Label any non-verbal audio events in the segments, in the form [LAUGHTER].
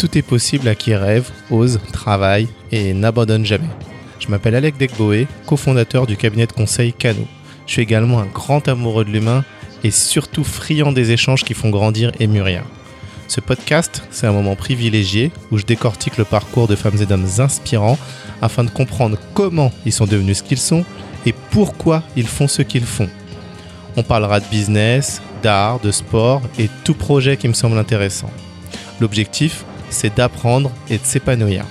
tout est possible à qui rêve, ose, travaille et n'abandonne jamais. Je m'appelle Alec Degboé, cofondateur du cabinet de conseil Cano. Je suis également un grand amoureux de l'humain et surtout friand des échanges qui font grandir et mûrir. Ce podcast, c'est un moment privilégié où je décortique le parcours de femmes et d'hommes inspirants afin de comprendre comment ils sont devenus ce qu'ils sont et pourquoi ils font ce qu'ils font. On parlera de business, d'art, de sport et tout projet qui me semble intéressant. L'objectif, c'est d'apprendre et de s'épanouir.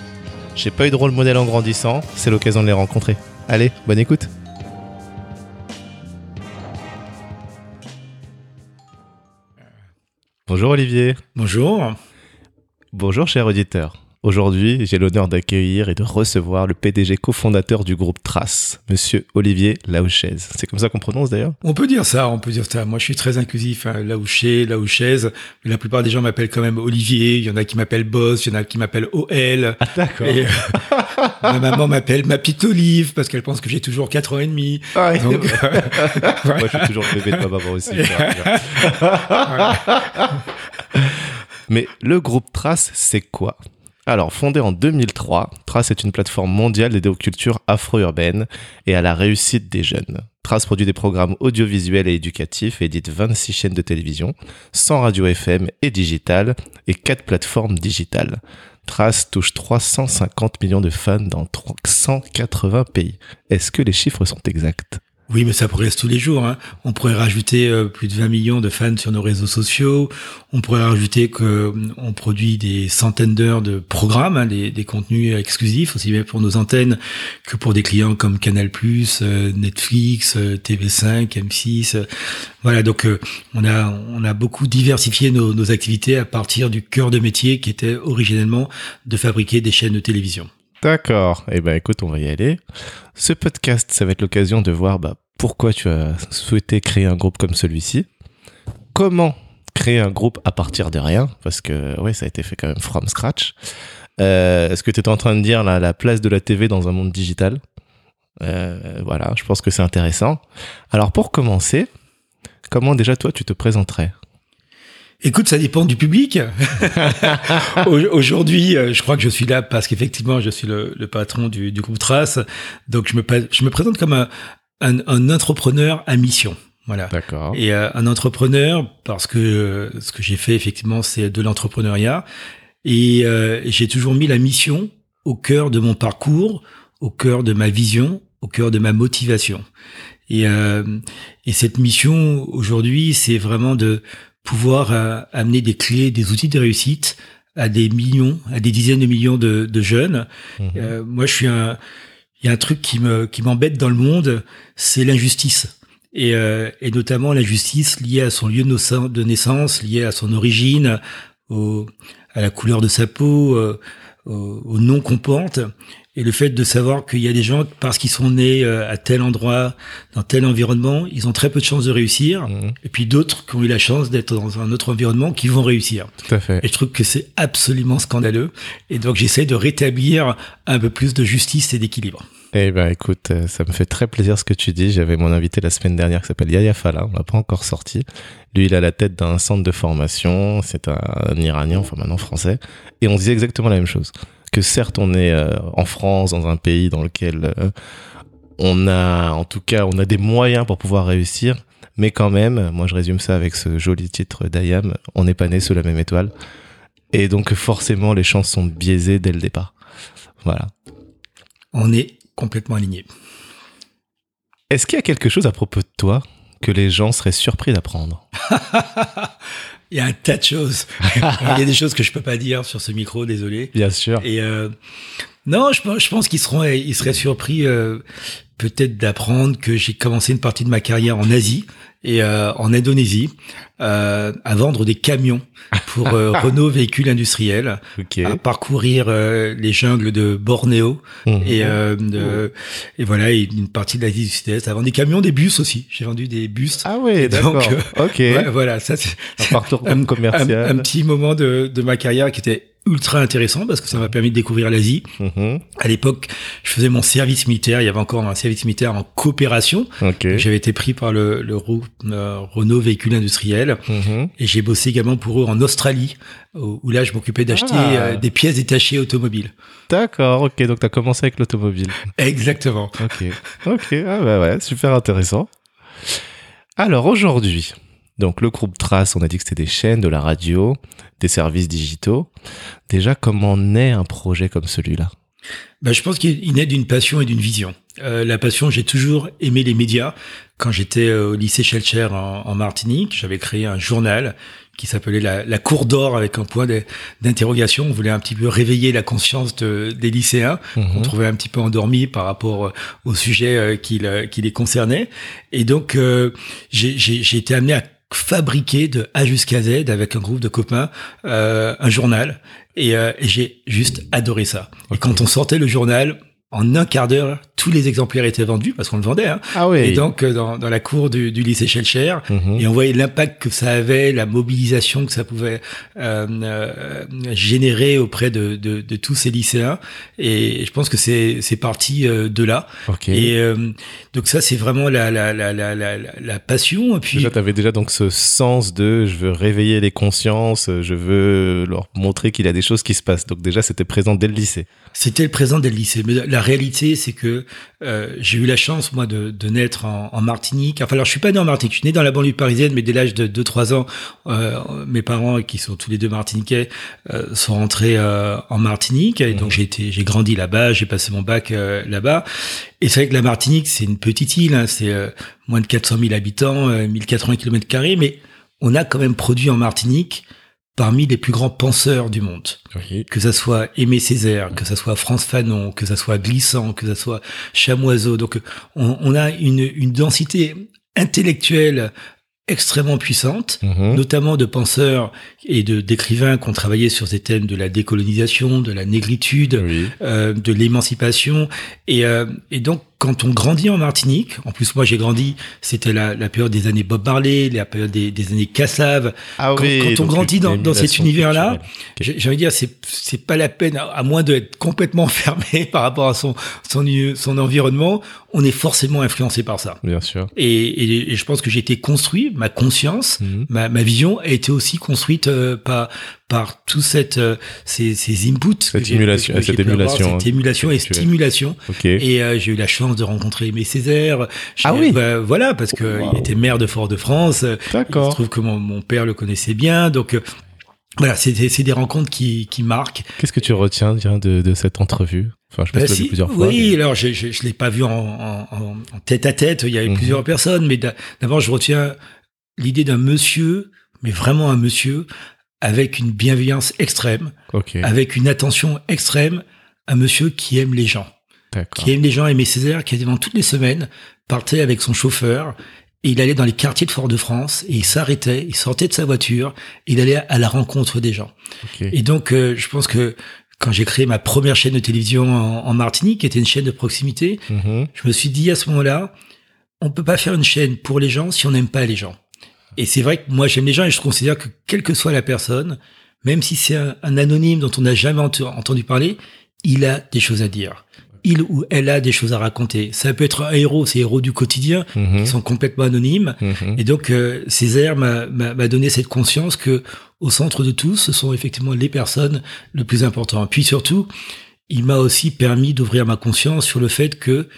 J'ai pas eu de rôle modèle en grandissant, c'est l'occasion de les rencontrer. Allez, bonne écoute Bonjour Olivier. Bonjour. Bonjour cher auditeur. Aujourd'hui, j'ai l'honneur d'accueillir et de recevoir le PDG cofondateur du groupe Trace, monsieur Olivier Laouchez. C'est comme ça qu'on prononce d'ailleurs? On peut dire ça, on peut dire ça. Moi, je suis très inclusif, hein. Laouché, Laouchez. Mais la plupart des gens m'appellent quand même Olivier. Il y en a qui m'appellent Boss, il y en a qui m'appellent OL. Ah d'accord. Et, euh, [LAUGHS] ma maman m'appelle ma petite Olive parce qu'elle pense que j'ai toujours 4 ans et demi. Ah. Donc, [LAUGHS] euh, Moi, je suis toujours le bébé de ma maman aussi. [LAUGHS] Mais le groupe Trace, c'est quoi? Alors, fondé en 2003, Trace est une plateforme mondiale dédiée aux cultures afro-urbaines et à la réussite des jeunes. Trace produit des programmes audiovisuels et éducatifs et édite 26 chaînes de télévision, 100 radios FM et digitales et 4 plateformes digitales. Trace touche 350 millions de fans dans 180 pays. Est-ce que les chiffres sont exacts? Oui, mais ça progresse tous les jours. Hein. On pourrait rajouter euh, plus de 20 millions de fans sur nos réseaux sociaux. On pourrait rajouter que euh, produit des centaines d'heures de programmes, hein, des, contenus exclusifs, aussi bien pour nos antennes que pour des clients comme Canal+, euh, Netflix, euh, TV5, M6. euh. Voilà, donc on a on a beaucoup diversifié nos, nos activités à partir du cœur de métier qui était originellement de fabriquer des chaînes de télévision. D'accord. Eh ben, écoute, on va y aller. Ce podcast, ça va être l'occasion de voir bah, pourquoi tu as souhaité créer un groupe comme celui-ci. Comment créer un groupe à partir de rien? Parce que, ouais, ça a été fait quand même from scratch. Euh, Est-ce que tu étais en train de dire la, la place de la TV dans un monde digital Euh, Voilà, je pense que c'est intéressant. Alors, pour commencer, comment déjà toi tu te présenterais? Écoute, ça dépend du public. [LAUGHS] Au- Aujourd'hui, euh, je crois que je suis là parce qu'effectivement, je suis le, le patron du, du groupe Trace. Donc, je me, pa- je me présente comme un, un, un entrepreneur à mission. Voilà. D'accord. Et euh, un entrepreneur, parce que euh, ce que j'ai fait, effectivement, c'est de l'entrepreneuriat. Et euh, j'ai toujours mis la mission au cœur de mon parcours, au cœur de ma vision, au cœur de ma motivation. Et, et cette mission, aujourd'hui, c'est vraiment de pouvoir euh, amener des clés, des outils de réussite à des millions, à des dizaines de millions de, de jeunes. Mhm. Euh, moi, je suis un. Il y a un truc qui me qui m'embête dans le monde, c'est l'injustice. Et, euh, et notamment l'injustice liée à son lieu de naissance- de naissance, liée à son origine, au, à la couleur de sa peau, euh, au, au nom qu'on porte. Et le fait de savoir qu'il y a des gens, parce qu'ils sont nés euh, à tel endroit, dans tel environnement, ils ont très peu de chances de réussir. Mhm. Et puis d'autres qui ont eu la chance d'être dans un autre environnement qui vont réussir. Tout à fait. Et je trouve que c'est absolument scandaleux. Et donc j'essaie de rétablir un peu plus de justice et d'équilibre. Eh ben écoute, euh, ça me fait très plaisir ce que tu dis. J'avais mon invité la semaine dernière qui s'appelle Yaya Fala, on l'a pas encore sorti. Lui, il a la tête d'un centre de formation, c'est un, un Iranien, enfin maintenant français, et on disait exactement la même chose. Que certes, on est euh, en France, dans un pays dans lequel euh, on a, en tout cas, on a des moyens pour pouvoir réussir, mais quand même, moi je résume ça avec ce joli titre d'Ayam, on n'est pas né sous la même étoile, et donc forcément les chances sont biaisées dès le départ. Voilà. On est complètement alignés. Est-ce qu'il y a quelque chose à propos de toi que les gens seraient surpris d'apprendre? [LAUGHS] Il y a un tas de choses. [LAUGHS] Il y a des choses que je peux pas dire sur ce micro, désolé. Bien sûr. Et euh, non, je, pense- je pense qu'ils seront, ils seraient surpris euh, peut-être d'apprendre que j'ai commencé une partie de ma carrière en Asie et euh, en Indonésie euh, à vendre des camions pour euh, [LAUGHS] Renault véhicules industriels, Ok. à parcourir euh, les jungles de Bornéo Mhm. et, euh, de- et voilà et une partie de l'Asie du Sud-Est. À vendre des camions, des bus aussi. J'ai vendu des bus. Ah ouais, Donc, d'accord. ok. Ouais, voilà, ça c'est Un parcours [LAUGHS] un, commercial. un- un petit moment de, de ma carrière qui était ultra intéressant parce que ça m'a permis de découvrir l'Asie. Mhm. À l'époque, je faisais mon service militaire. Il y avait encore un service militaire en coopération. Ok. J'avais été pris par le, euh, Renault Véhicule Industriel Mhm. et j'ai bossé également pour eux en Australie où où là je m'occupais d'acheter Ah. euh, des pièces détachées automobiles. D'accord, ok, donc tu as commencé avec l'automobile. Exactement. Ok, ok, ah bah ouais, super intéressant. Alors aujourd'hui, donc le groupe Trace, on a dit que c'était des chaînes, de la radio, des services digitaux. Déjà, comment naît un projet comme celui-là? Ben, je pense qu'il il naît d'une passion et d'une vision. Euh, la passion, j'ai toujours aimé les médias. Quand j'étais euh, au lycée Schellcher en, en Martinique, j'avais créé un journal qui s'appelait la, la Cour d'or avec un point d'interrogation. On voulait un petit peu réveiller la conscience de- des lycéens qu'on Mhm. trouvait un petit peu endormis par rapport euh, au sujet euh, qui, qui les concernait. Et donc, euh, j'ai été amené à fabriquer de A jusqu'à Z avec un groupe de copains euh, un journal et, euh, et j'ai juste adoré ça. Et quand on sortait le journal, en un quart d'heure, tous les exemplaires étaient vendus parce qu'on le vendait. Hein. Ah oui. Et donc, euh, dans, dans la cour du, du lycée Schellcher, Mhm. et on voyait l'impact que ça avait, la mobilisation que ça pouvait euh, euh, générer auprès de, de, de tous ces lycéens. Et je pense que c'est c'est parti euh, de là. Ok. Et donc ça, c'est vraiment la, la, la, la, la, la- la passion. Et puis, Déjà, tu avais déjà donc ce sens de je veux réveiller les consciences, je veux leur montrer qu'il y a des choses qui se passent. Donc déjà, c'était présent dès le lycée. C'était présent dès le lycée. Mais la réalité, c'est que euh, j'ai eu la chance, moi, de, de naître en, en Martinique. Enfin, alors, je suis pas né en Martinique. Je suis né dans la banlieue parisienne, mais dès l'âge de 2-3 ans, euh, mes parents, qui sont tous les deux martiniquais, euh, sont rentrés en Martinique. Et donc, j'ai été, j'ai grandi là-bas. J'ai passé mon bac là-bas. Et c'est vrai que la Martinique, c'est une petite île. hein, c'est moins de 400 000 habitants, euh, 1080 km carrés, mais on a quand même produit en Martinique parmi les plus grands penseurs du monde Oui. que ça soit Aimé Césaire, que ça soit France Fanon, que ça soit Glissant, que ça soit Chamoiseau. Donc, on, on a une, une densité intellectuelle extrêmement puissante, Mhm. notamment de penseurs et de d'écrivains qui ont travaillé sur ces thèmes de la décolonisation, de la négritude, Oui. euh, de l'émancipation. Et, euh, et donc, quand on grandit en Martinique, en plus moi j'ai grandi, c'était la, la période des années Bob Marley, la période des, des années Cassav. Ah Quand- oui. quand on grandit dans- cet univers-là. J'ai envie de dire, c'est c'est pas la peine, à à moins d'être complètement [LAUGHS] fermé par rapport à son son son environnement, on est forcément influencé par ça. Bien sûr. Et, et, et je pense que j'ai été construit, ma conscience, Mhm. ma, ma vision a été aussi construite euh, par par tout cette euh, ces, ces inputs, que j'ai- émulation- que j'ai cette avoir, émulation, cette hein, émulation et stimulation. Et euh, j'ai eu la chance de rencontrer Aimé Césaire. Ah oui. bah, Voilà, parce que Wow. il était maire de Fort-de-France. Il se D'accord. trouve que mon, mon père le connaissait bien, donc. euh, voilà, c'est des, c'est des rencontres qui, qui marquent. Qu'est-ce que tu retiens tiens, de, de cette entrevue? Enfin, je pense Bah, que si, vu plusieurs fois. oui, mais- alors je, je, je l'ai pas vu en, en, en- en tête à tête. Il y avait Mhm. plusieurs personnes, mais d'a- d'abord je retiens l'idée d'un monsieur, mais vraiment un monsieur avec une bienveillance extrême, Ok. avec une attention extrême, un monsieur qui aime les gens, qui aime les gens. Aimé Césaire, qui quasiment toutes les semaines partait avec son chauffeur. Et il allait dans les quartiers de Fort-de-France et il s'arrêtait, il sortait de sa voiture, et il allait à la rencontre des gens. Ok. Et donc, euh, je pense que quand j'ai créé ma première chaîne de télévision en, en Martinique, qui était une chaîne de proximité, Mhm. je me suis dit à ce moment-là, on peut pas faire une chaîne pour les gens si on n'aime pas les gens. Et c'est vrai que moi j'aime les gens et je considère que quelle que soit la personne, même si c'est un, un anonyme dont on n'a jamais ent- entendu parler, il a des choses à dire. Il ou elle a des choses à raconter. Ça peut être un héros, c'est héros du quotidien, Mhm. qui sont complètement anonymes. Mhm. Et donc, euh, Césaire m'a donné cette conscience que au centre de tout, ce sont effectivement les personnes le plus important. Puis surtout, il m'a aussi permis d'ouvrir ma conscience sur le fait que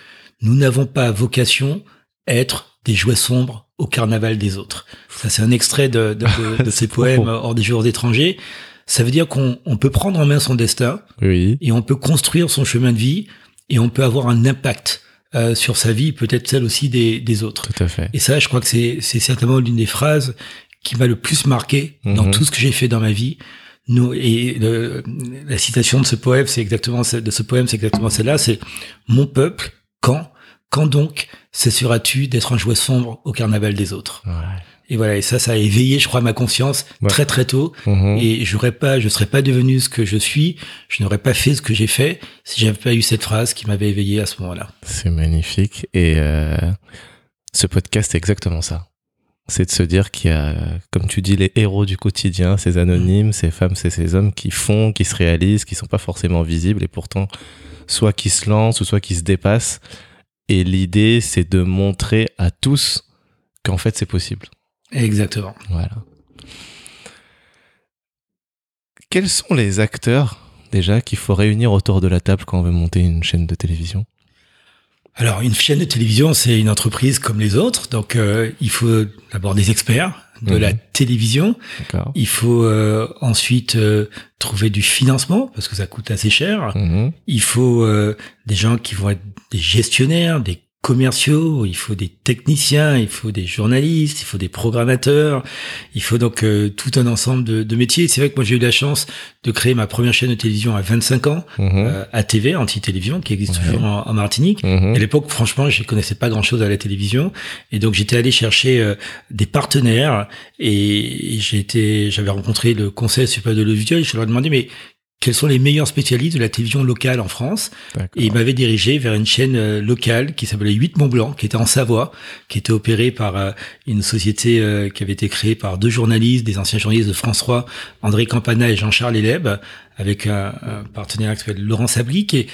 nous n'avons pas vocation à être des jouets sombres au carnaval des autres. Ça, c'est un extrait de, de, de, [LAUGHS] de ces poèmes hors des jours étrangers. Ça veut dire qu'on on peut prendre en main son destin Oui. et on peut construire son chemin de vie et on peut avoir un impact euh, sur sa vie, peut-être celle aussi des, des autres. Tout à fait. Et ça, je crois que c'est c'est certainement l'une des phrases qui m'a le plus marqué dans Mhm. tout ce que j'ai fait dans ma vie. Nous, et le- la citation de ce poème, c'est exactement de ce poème, c'est exactement celle-là. C'est mon peuple, quand, quand donc cesseras-tu d'être un jouet sombre au carnaval des autres? Ouais. Et voilà. Et ça, ça a éveillé, je crois, ma conscience Ouais. très très tôt. Mhm. Et j'aurais pas, je serais pas devenu ce que je suis, je n'aurais pas fait ce que j'ai fait si j'avais pas eu cette phrase qui m'avait éveillé à ce moment-là. C'est magnifique. Et euh, ce podcast, c'est exactement ça. c'est de se dire qu'il y a, comme tu dis, les héros du quotidien, ces anonymes, ces femmes, ces, ces hommes qui font, qui se réalisent, qui sont pas forcément visibles et pourtant soit qui se lancent ou soit qui se dépassent. Et l'idée, c'est de montrer à tous qu'en fait, c'est possible. Exactement. Voilà. Quels sont les acteurs déjà qu'il faut réunir autour de la table quand on veut monter une chaîne de télévision? Alors, une chaîne de télévision, c'est une entreprise comme les autres. Donc, euh, il faut d'abord des experts de la Mhm. télévision. Il faut euh, ensuite euh, trouver du financement parce que ça coûte assez cher. Mhm. Il faut euh, des gens qui vont être des gestionnaires, des commerciaux, il faut des techniciens, il faut des journalistes, il faut des programmateurs, il faut donc euh, tout un ensemble de, de métiers. C'est vrai que moi j'ai eu la chance de créer ma première chaîne de télévision à 25 ans, Mhm. euh, ATV, Anti-Télévision, qui existe toujours en, en Martinique. Mhm. À l'époque, franchement, je connaissais pas grand-chose à la télévision, et donc j'étais allé chercher euh, des partenaires, et j'avais rencontré le Conseil supérieur de l'audiovisuel. Je leur ai demandé, mais quels sont les meilleurs spécialistes de la télévision locale en France et il m'avait dirigé vers une chaîne euh, locale qui s'appelait 8 Mont Blanc, qui était en Savoie, qui était opérée par euh, une société euh, qui avait été créée par deux journalistes, des anciens journalistes de France 3, André Campana et Jean-Charles Eleb, avec un, un partenaire qui s'appelle Laurent Sablic. Et,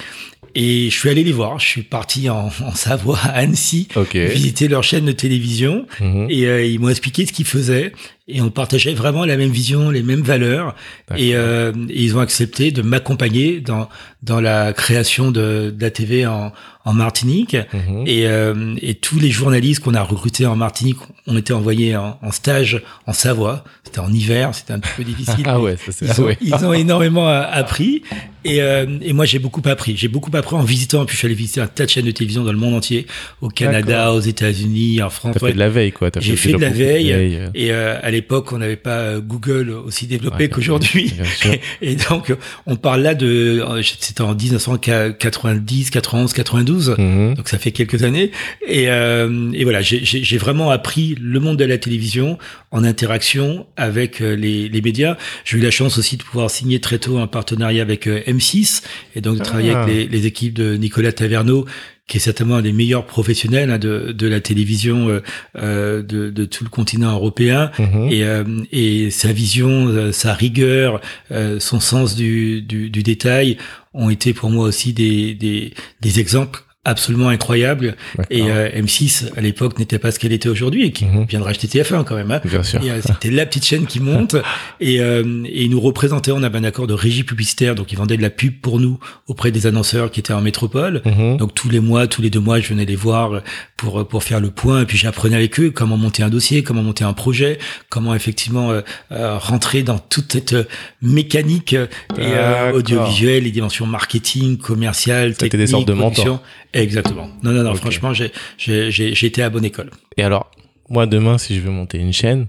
et je suis allé les voir. Je suis parti en, en Savoie, à Annecy, visiter leur chaîne de télévision. Mhm. Et euh, ils m'ont expliqué ce qu'ils faisaient. Et on partageait vraiment la même vision, les mêmes valeurs. Et, euh, et ils ont accepté de m'accompagner dans dans la création de, de la TV en, en Martinique. Mhm. Et, euh, et tous les journalistes qu'on a recrutés en Martinique ont été envoyés en, en stage en Savoie. C'était en hiver, c'était un petit peu difficile. [LAUGHS] Ah ouais, ça c'est. Ils, ah ont, ouais. ils ont énormément euh, appris. Et, euh, et moi, j'ai beaucoup appris. J'ai beaucoup appris en visitant. Puis je suis allé visiter un tas de chaînes de télévision dans le monde entier, au Canada, aux États-Unis, en France. T'as Ouais. fait de la veille quoi. T'as J'ai fait déjà de la veille. Et euh, à l'époque, on n'avait pas euh, Google aussi développé Ouais, qu'aujourd'hui. [LAUGHS] Et donc, on parle là de, euh, c'était en 1990, 91, 92. Mhm. Donc ça fait quelques années. Et, euh, et voilà, j'ai- vraiment appris le monde de la télévision en interaction avec euh, les, les médias. J'ai eu la chance aussi de pouvoir signer très tôt un partenariat avec euh, M6 et donc de travailler Ah. avec les, les équipes de Nicolas Taverneau qui est certainement un des meilleurs professionnels hein, de, de la télévision euh, euh, de, de tout le continent européen. Mhm. Et, euh, et sa vision, sa rigueur, euh, son sens du, du, du détail ont été pour moi aussi des, des, exemples absolument incroyables. Et euh, M6 à l'époque n'était pas ce qu'elle était aujourd'hui et qui Mhm. vient de racheter TF1 quand même. Hein. Bien sûr. Euh, C'était la petite chaîne qui monte [LAUGHS] et, euh, et ils nous représentaient. On avait un accord de régie publicitaire, donc ils vendaient de la pub pour nous auprès des annonceurs qui étaient en métropole. Mhm. Donc tous les mois, tous les deux mois, je venais les voir pour pour faire le point et puis j'apprenais avec eux comment monter un dossier, comment monter un projet, comment effectivement euh, euh, rentrer dans toute cette euh, mécanique euh, et, euh, audiovisuelle, les dimensions marketing, commerciales, C'était techniques, des sortes de production. Exactement. Non, non, non. Ok. Franchement, j'ai j'ai j'ai j'ai été à bonne école. Et alors, moi demain, si je veux monter une chaîne,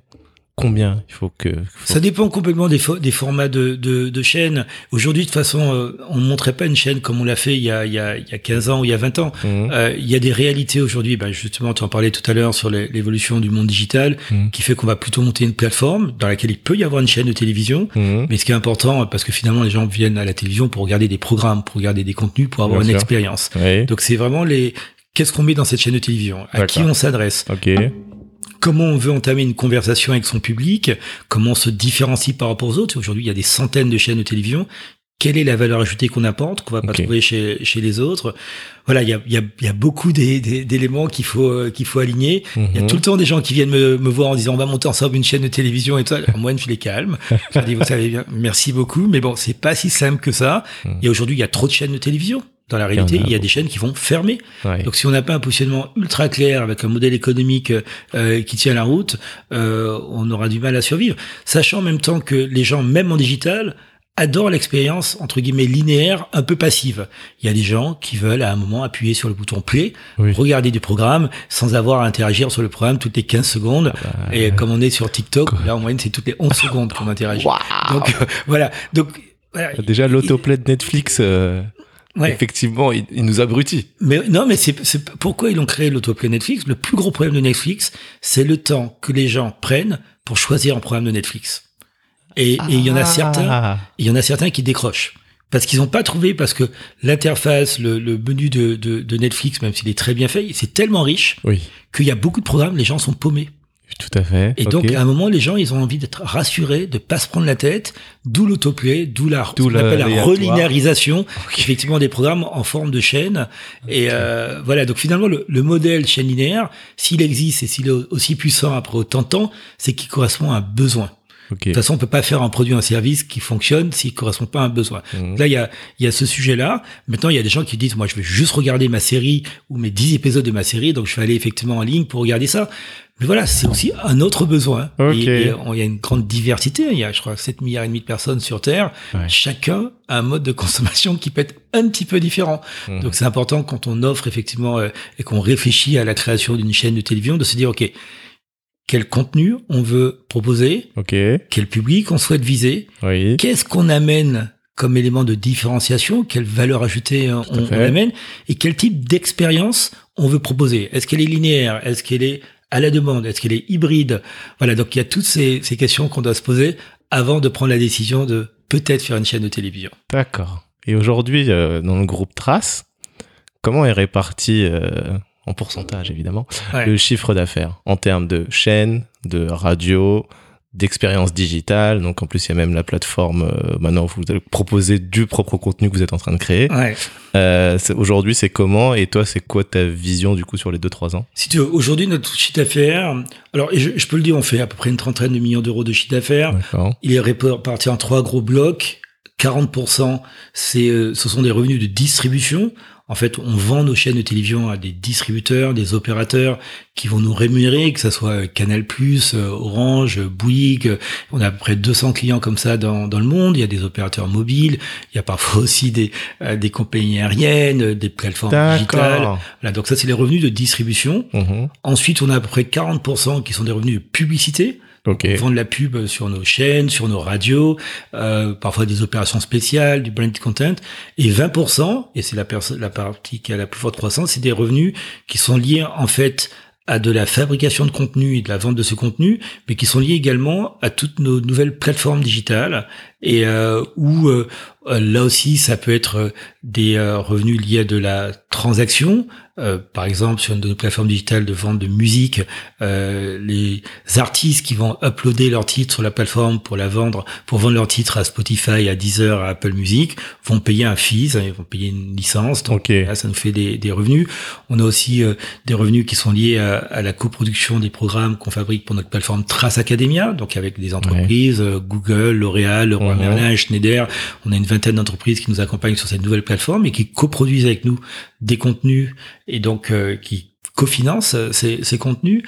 combien il faut que. faut- Ça dépend complètement des, fo- des formats de, de, de chaînes. Aujourd'hui, de toute façon, euh, on ne montrait pas une chaîne comme on l'a fait il y, a, il, y a, il y a 15 ans ou il y a 20 ans. Mhm. Euh, il y a des réalités aujourd'hui, ben justement, tu en parlais tout à l'heure sur l'évolution du monde digital, Mhm. qui fait qu'on va plutôt monter une plateforme dans laquelle il peut y avoir une chaîne de télévision. Mhm. Mais ce qui est important, parce que finalement, les gens viennent à la télévision pour regarder des programmes, pour regarder des contenus, pour avoir Bien une sûr. expérience. Oui. Donc c'est vraiment les... Qu'est-ce qu'on met dans cette chaîne de télévision? À qui on s'adresse? Ok. Comment on veut entamer une conversation avec son public, comment on se différencie par rapport aux autres? Aujourd'hui, il y a des centaines de chaînes de télévision. Quelle est la valeur ajoutée qu'on apporte, qu'on va pas trouver chez, chez les autres? Voilà, il y a, il y a, il y a beaucoup d'éléments qu'il faut, qu'il faut aligner. Il y a Mhm. tout le temps des gens qui viennent me, me voir en disant on va monter ensemble une chaîne de télévision et tout ça. Moi, je les calme. Je leur dis vous savez bien, merci beaucoup, mais bon, c'est pas si simple que ça. Mhm. Et aujourd'hui, il y a trop de chaînes de télévision. Dans la réalité, Il y a il y a des chaînes qui vont fermer. Ouais. Donc si on n'a pas un positionnement ultra clair avec un modèle économique euh, qui tient la route, euh, on aura du mal à survivre. Sachant en même temps que les gens, même en digital, adorent l'expérience entre guillemets linéaire, un peu passive. Il y a des gens qui veulent à un moment appuyer sur le bouton play, Oui. regarder du programme sans avoir à interagir sur le programme toutes les 15 secondes. Bah, Et comme on est sur TikTok, là en moyenne c'est toutes les 11 [LAUGHS] secondes qu'on interagit. Donc euh, voilà. Donc voilà. Déjà, l'autoplay de Netflix, euh, Ouais. effectivement, il, il nous abrutit. Mais non, mais c'est c'est pourquoi ils ont créé l'autoplay Netflix. Le plus gros problème de Netflix, c'est le temps que les gens prennent pour choisir un programme de Netflix. Et et il y en a certains, Ah. il y en a certains qui décrochent parce qu'ils n'ont pas trouvé parce que l'interface, le, le menu de, de, de Netflix, même s'il est très bien fait, c'est tellement riche Oui, qu'il y a beaucoup de programmes, les gens sont paumés. Tout à fait. Et donc, à un moment, les gens, ils ont envie d'être rassurés, de pas se prendre la tête, d'où l'autoplay, d'où la, D'où la relinéarisation, effectivement, des programmes en forme de chaîne. Et euh, voilà, donc finalement, le, le modèle chaîne linéaire, s'il existe et s'il est aussi puissant après autant de temps, c'est qu'il correspond à un besoin. De toute façon, on peut pas faire un produit, un service qui fonctionne s'il correspond pas à un besoin. Mhm. Là, il y a, il y a ce sujet-là. Maintenant, il y a des gens qui disent, moi, je vais juste regarder ma série ou mes 10 épisodes de ma série, donc je vais aller effectivement en ligne pour regarder ça. Mais voilà, c'est aussi un autre besoin. Ok. Et, et on- il y a une grande diversité. Il y a, je crois, 7 milliards et demi de personnes sur Terre. Ouais. Chacun a un mode de consommation qui peut être un petit peu différent. Mhm. Donc, c'est important quand on offre effectivement euh, et qu'on réfléchit à la création d'une chaîne de télévision de se dire, OK, quel contenu on veut proposer, quel public on souhaite viser, Oui. qu'est-ce qu'on amène comme élément de différenciation, quelle valeur ajoutée euh, on, amène, et quel type d'expérience on veut proposer. Est-ce qu'elle est linéaire? Est-ce qu'elle est à la demande? Est-ce qu'elle est hybride? Voilà, donc il y a toutes ces, ces questions qu'on doit se poser avant de prendre la décision de peut-être faire une chaîne de télévision. D'accord. Et aujourd'hui, euh, dans le groupe Trace, comment est réparti, euh, en pourcentage évidemment, Ouais. le chiffre d'affaires en termes de chaîne, de radio, d'expérience digitale Donc en plus, il y a même la plateforme, euh, maintenant vous allez proposer du propre contenu que vous êtes en train de créer. Ouais. Euh, aujourd'hui, c'est comment? Et toi, c'est quoi ta vision du coup sur les 2-3 ans? Si tu veux, aujourd'hui, notre chiffre d'affaires, alors et je, je peux le dire, on fait à peu près une trentaine de millions d'euros de chiffre d'affaires. Il est réparti en trois gros blocs. 40%, c'est, euh, ce sont des revenus de distribution. En fait, on vend nos chaînes de télévision à des distributeurs, des opérateurs qui vont nous rémunérer, que ça soit Canal+, euh, Orange, Bouygues. On a à peu près 200 clients comme ça dans, dans le monde. Il y a des opérateurs mobiles. Il y a parfois [LAUGHS] aussi des, euh, des compagnies aériennes, des plateformes digitales. Voilà, donc ça, c'est les revenus de distribution. Mhm. Ensuite, on a à peu près 40% qui sont des revenus de publicité. Ok. On vend de la pub sur nos chaînes, sur nos radios, euh, parfois des opérations spéciales, du brand content. Et 20%, et c'est la, la partie qui a la plus forte croissance, c'est des revenus qui sont liés en fait à de la fabrication de contenu et de la vente de ce contenu, mais qui sont liés également à toutes nos nouvelles plateformes digitales et euh, où euh, là aussi ça peut être euh, des euh, revenus liés à de la transaction. Euh, par exemple, sur une de nos plateformes digitales de vente de musique, euh, les artistes qui vont uploader leur titre sur la plateforme pour la vendre, pour vendre leur titre à Spotify, à Deezer, à Apple Music, vont payer un fees, hein, ils vont payer une licence. Donc Ok. là, ça nous fait des, des revenus. On a aussi euh, des revenus qui sont liés à, à la coproduction des programmes qu'on fabrique pour notre plateforme Trace Academia, donc avec des entreprises, euh, Google, L'Oréal, Mhm. Merlin, Schneider. On a une vingtaine d'entreprises qui nous accompagnent sur cette nouvelle plateforme et qui coproduisent avec nous des contenus et donc euh, qui cofinancent euh, ces, contenus.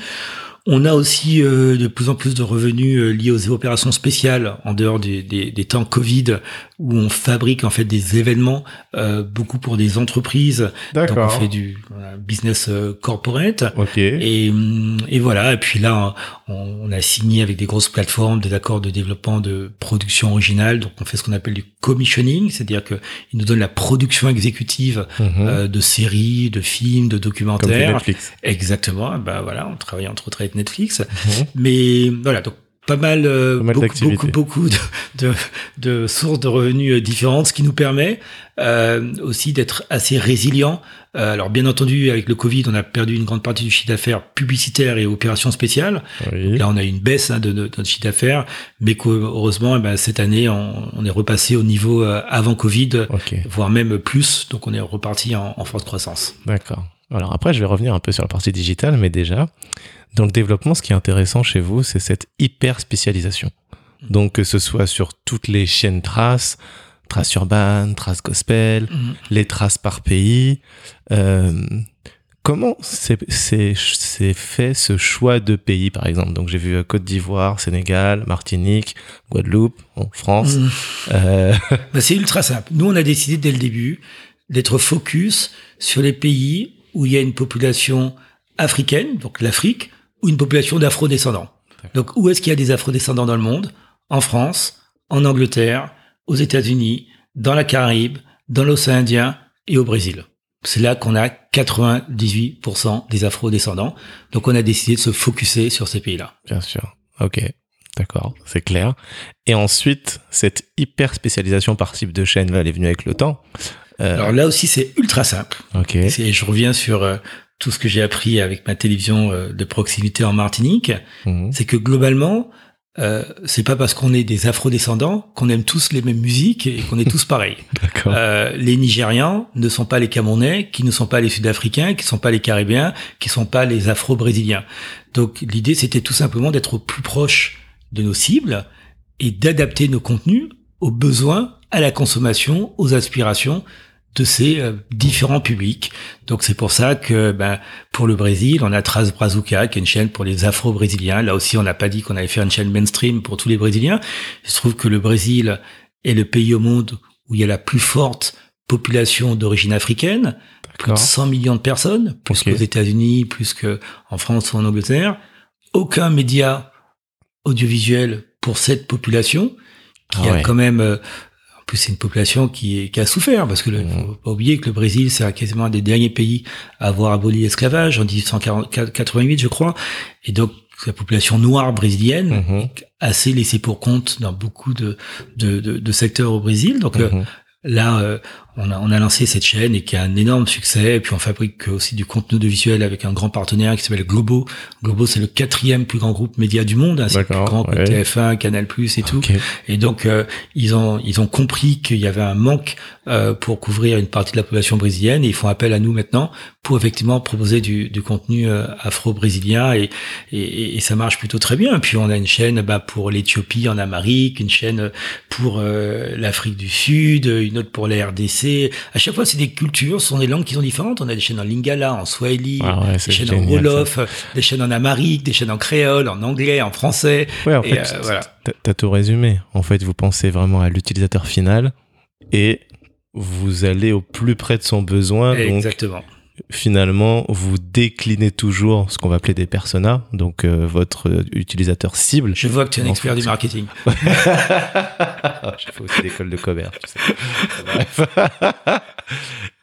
On a aussi euh, de plus en plus de revenus liés aux opérations spéciales en dehors des, des, des temps Covid où on fabrique en fait des événements euh, beaucoup pour des entreprises. Donc on fait du voilà, business euh, corporate. Ok. Et, et voilà. Et puis là, on, on a signé avec des grosses plateformes des accords de développement de production originale. Donc on fait ce qu'on appelle du commissioning, c'est-à-dire que ils nous donnent la production exécutive Mhm. euh, de séries, de films, de Comme documentaires. Netflix. Exactement. Bah voilà, on travaille entre autres avec Netflix. Mhm. Mais voilà, donc pas mal, euh, Pas mal beaucoup, beaucoup, beaucoup de, de, de sources de revenus euh, différentes, ce qui nous permet euh, aussi d'être assez résilient. Euh, alors bien entendu, avec le Covid, on a perdu une grande partie du chiffre d'affaires publicitaire et opérations spéciales. Oui. Là, on a eu une baisse hein, de, de notre chiffre d'affaires, mais heureusement, eh ben, cette année, on, on est repassé au niveau euh, avant Covid, Ok. voire même plus. Donc, on est reparti en, en forte croissance. D'accord. Alors après, je vais revenir un peu sur la partie digitale, mais déjà, dans le développement, ce qui est intéressant chez vous, c'est cette hyper spécialisation. Donc, que ce soit sur toutes les chaînes traces, traces urbaines, traces gospel, Mhm. les traces par pays. euh, comment c'est fait ce choix de pays, par exemple? Donc, j'ai vu euh, Côte d'Ivoire, Sénégal, Martinique, Guadeloupe, bon, France. Mhm. Euh, Bah, c'est ultra simple. Nous, on a décidé dès le début d'être focus sur les pays où il y a une population africaine, donc l'Afrique, ou une population d'afro-descendants. Donc, où est-ce qu'il y a des afro-descendants dans le monde? En France, en Angleterre, aux États-Unis, dans la Caraïbe, dans l'océan Indien et au Brésil. C'est là qu'on a 98% des afro-descendants. Donc, on a décidé de se focuser sur ces pays-là. Bien sûr. Ok. D'accord. C'est clair. Et ensuite, cette hyper spécialisation par type de chaîne, là, elle est venue avec le temps. Euh, Alors là aussi, c'est ultra simple. ok. Et je reviens sur euh, tout ce que j'ai appris avec ma télévision euh, de proximité en Martinique, Mhm. c'est que globalement, euh, c'est pas parce qu'on est des afro-descendants qu'on aime tous les mêmes musiques et qu'on est tous pareils. [LAUGHS] D'accord. Euh, les Nigérians ne sont pas les Camerounais, qui ne sont pas les Sud-Africains, qui ne sont pas les Caribéens, qui ne sont pas les Afro-Brésiliens. Donc l'idée, c'était tout simplement d'être au plus proche de nos cibles et d'adapter nos contenus aux besoins, à la consommation, aux aspirations de ces euh, différents publics. Donc c'est pour ça que ben, pour le Brésil, on a Tras Brazuca, qui est une chaîne pour les Afro-Brésiliens. Là aussi, on n'a pas dit qu'on allait faire une chaîne mainstream pour tous les Brésiliens. Il se trouve que le Brésil est le pays au monde où il y a la plus forte population d'origine africaine, plus de D'accord. 100 millions de personnes, plus Ok. qu'aux États-Unis, plus qu'en France ou en Angleterre. Aucun média audiovisuel pour cette population qui Ah a quand même euh, c'est une population qui, est, qui a souffert parce que le, Mhm. faut pas oublier que le Brésil c'est quasiment un des derniers pays à avoir aboli l'esclavage en 1888 je crois et donc la population noire brésilienne est assez laissée pour compte dans beaucoup de, de, de, de secteurs au Brésil donc euh, Mhm. Là, euh, on, a, on a lancé cette chaîne et qui a un énorme succès. Et puis on fabrique aussi du contenu audiovisuel avec un grand partenaire qui s'appelle Globo. Globo, c'est le quatrième plus grand groupe média du monde. hein. C'est plus grand que ouais. TF1, Canal+, et tout. Et donc, euh, ils ont ils ont compris qu'il y avait un manque euh, pour couvrir une partie de la population brésilienne et ils font appel à nous maintenant pour effectivement proposer du, du contenu euh, afro-brésilien et, et, et ça marche plutôt très bien. Puis on a une chaîne bah, pour l'Éthiopie en Amérique, une chaîne pour euh, l'Afrique du Sud, une autre pour la RDC. À chaque fois, c'est des cultures, ce sont des langues qui sont différentes. On a des chaînes en lingala, en swahili, Ah ouais, des c'est chaînes en ça. wolof, des chaînes en amérique, des chaînes en créole, en anglais, en français. Ouais, en fait, euh, voilà. t'as- tout résumé. En fait, vous pensez vraiment à l'utilisateur final et vous allez au plus près de son besoin. Donc, Exactement. Finalement, vous déclinez toujours ce qu'on va appeler des personas, donc euh, votre euh, utilisateur cible. Je vois que tu es un expert du marketing. [LAUGHS] J'ai fait aussi l'école de commerce. tu sais. Bref.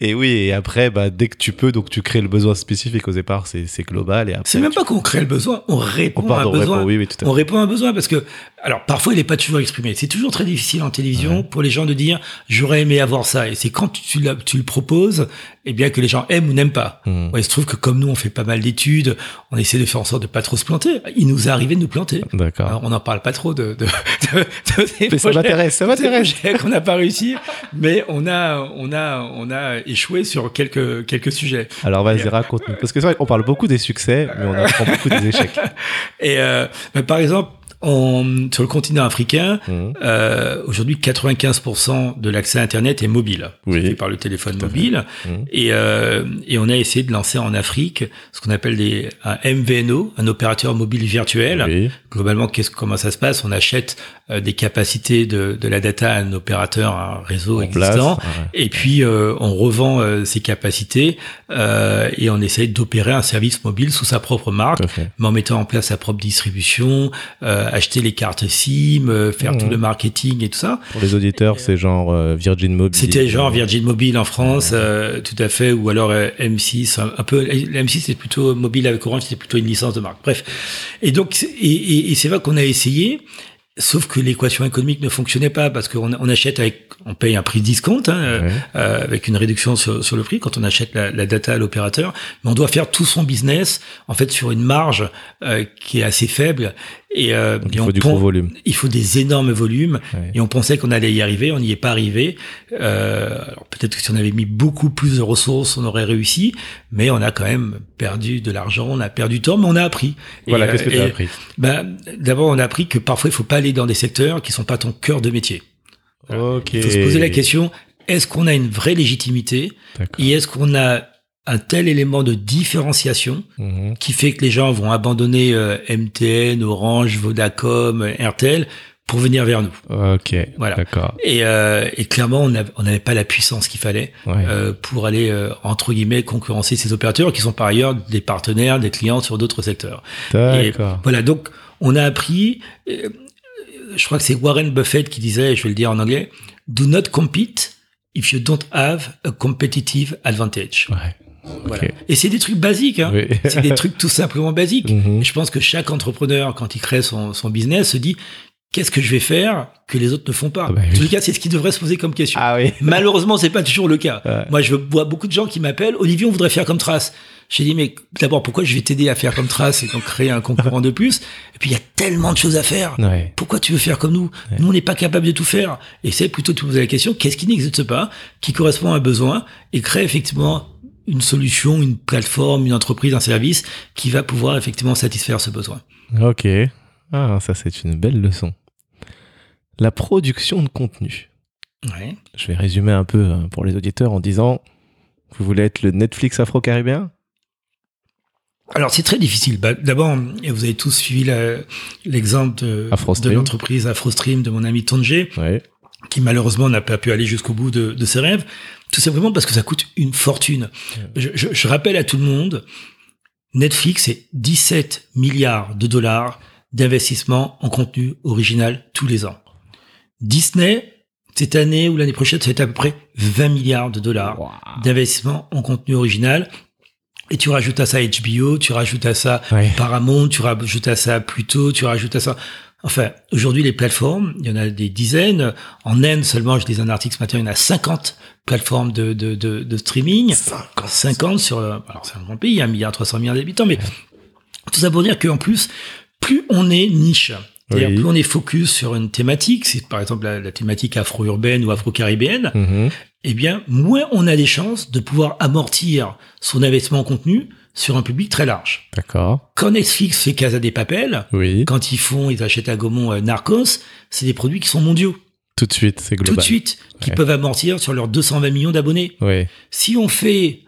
et oui, et après, bah, dès que tu peux, donc tu crées le besoin spécifique au départ, c'est global. Et après, C'est même pas qu'on crée le besoin, on répond Oh, pardon, à un besoin. répond, oui, oui, tout à On répond à un besoin parce que, alors parfois il n'est pas toujours exprimé. C'est toujours très difficile en télévision pour les gens de dire j'aurais aimé avoir ça. Et c'est quand tu le proposes, eh bien que les gens aiment ou n'aiment pas. Hmm. Ouais, il se trouve que comme nous on fait pas mal d'études, on essaie de faire en sorte de pas trop se planter. Il nous est arrivé de nous planter. D'accord. On n'en parle pas trop de, de, [LAUGHS] de, de ces Mais ça m'intéresse, ça m'intéresse. qu'on n'a pas réussi, mais on a, on a, on a échoué sur quelques, quelques sujets. Alors vas-y, raconte-nous. Parce que c'est vrai qu'on parle beaucoup des succès, mais on apprend beaucoup des échecs. [LAUGHS] Et euh, bah, par exemple, on, sur le continent africain, Mhm. euh, aujourd'hui 95% de l'accès à Internet est mobile, Oui. C'est fait par le téléphone mobile. Mhm. Et, euh, et on a essayé de lancer en Afrique ce qu'on appelle des, un MVNO, un opérateur mobile virtuel. Oui. Globalement, qu'est-ce, comment ça se passe? On achète euh, des capacités de, de la data à un opérateur, à un réseau En existant. place. Ouais. Et puis euh, on revend euh, ces capacités euh, et on essaye d'opérer un service mobile sous sa propre marque, mais en mettant en place sa propre distribution, euh, acheter les cartes SIM, euh, faire tout le marketing et tout ça. Pour les auditeurs, c'est genre euh, Virgin Mobile. C'était genre Virgin Mobile en France, euh, tout à fait, ou alors euh, M6, un, un peu. La M6 c'est plutôt mobile avec Orange, c'est plutôt une licence de marque. Bref, et donc c'est- et, et, et c'est vrai qu'on a essayé. Sauf que l'équation économique ne fonctionnait pas parce qu'on on achète avec, on paye un prix discount hein, euh, Ouais. euh, avec une réduction sur, sur le prix quand on achète la, la data à l'opérateur, mais on doit faire tout son business en fait sur une marge euh, qui est assez faible et, euh, Donc il faut du gros volume. il faut des énormes volumes Ouais. et on pensait qu'on allait y arriver, on n'y est pas arrivé. Euh, alors peut-être que si on avait mis beaucoup plus de ressources, on aurait réussi, mais on a quand même perdu de l'argent, on a perdu du temps, mais on a appris. Voilà, euh, qu'est-ce que tu as appris? ben, D'abord, on a appris que parfois il faut pas aller dans des secteurs qui sont pas ton cœur de métier. Ok. Il faut se poser la question est-ce qu'on a une vraie légitimité? Et est-ce qu'on a un tel élément de différenciation Mhm. qui fait que les gens vont abandonner euh, MTN, Orange, Vodacom, RTL pour venir vers nous. Ok. Voilà. D'accord. Et, euh, et clairement, on n'avait pas la puissance qu'il fallait Ouais. euh, pour aller euh, entre guillemets concurrencer ces opérateurs qui sont par ailleurs des partenaires, des clients sur d'autres secteurs. D'accord. voilà, donc on a appris. je crois que c'est Warren Buffett qui disait, je vais le dire en anglais, "Do not compete if you don't have a competitive advantage." Ouais. Voilà. Et c'est des trucs basiques. Hein. Oui. [LAUGHS] C'est des trucs tout simplement basiques. Mhm. Je pense que chaque entrepreneur, quand il crée son, son business, se dit qu'est-ce que je vais faire que les autres ne font pas? Ah bah oui. En tout cas, c'est ce qui devrait se poser comme question. Ah oui. [LAUGHS] Malheureusement, c'est pas toujours le cas. Ouais. Moi, je vois beaucoup de gens qui m'appellent. Olivier, on voudrait faire comme Trace. J'ai dit, mais d'abord, pourquoi je vais t'aider à faire comme Trace et donc créer un concurrent de plus? Et puis, il y a tellement de choses à faire. Ouais. Pourquoi tu veux faire comme nous? Nous, on n'est pas capable de tout faire. Et c'est plutôt de te poser la question, qu'est-ce qui n'existe pas, qui correspond à un besoin, et créer effectivement une solution, une plateforme, une entreprise, un service qui va pouvoir effectivement satisfaire ce besoin. Ok. Ah, ça c'est une belle leçon. La production de contenu. Ouais. Je vais résumer un peu euh, pour les auditeurs en disant vous voulez être le Netflix afro-caribéen? Alors c'est très difficile. Bah, D'abord, vous avez tous suivi l'exemple de, de l'entreprise AfroStream de mon ami Ouais. qui malheureusement n'a pas pu aller jusqu'au bout de, de ses rêves, tout simplement parce que ça coûte une fortune. Je, je- je rappelle à tout le monde, Netflix, c'est 17 milliards de dollars d'investissement en contenu original tous les ans. Disney, cette année ou l'année prochaine, ça va être à peu près 20 milliards de dollars d'investissement en contenu original. Et tu rajoutes à ça HBO, tu rajoutes à ça Ouais. Paramount, tu rajoutes à ça Pluto, tu rajoutes à ça. Enfin, aujourd'hui, les plateformes, il y en a des dizaines. En Inde seulement, je lisais un article ce matin, il y en a 50 plateformes de, de, de, de streaming. 50 sur, euh, alors c'est un grand pays, 1 milliard 300 millions d'habitants, mais tout ça pour dire qu'en plus, plus on est niche, Oui. plus on est focus sur une thématique, c'est par exemple la, la thématique afro-urbaine ou afro-caribéenne, Mhm. eh bien, moins on a des chances de pouvoir amortir son investissement en contenu sur un public très large. D'accord. Quand Netflix fait Casa des Papel, Oui. quand ils font, ils achètent à Gaumont euh, Narcos, c'est des produits qui sont mondiaux, Tout de suite, c'est global. tout de suite, qui peuvent amortir sur leurs 220 millions d'abonnés. Ouais. Si on fait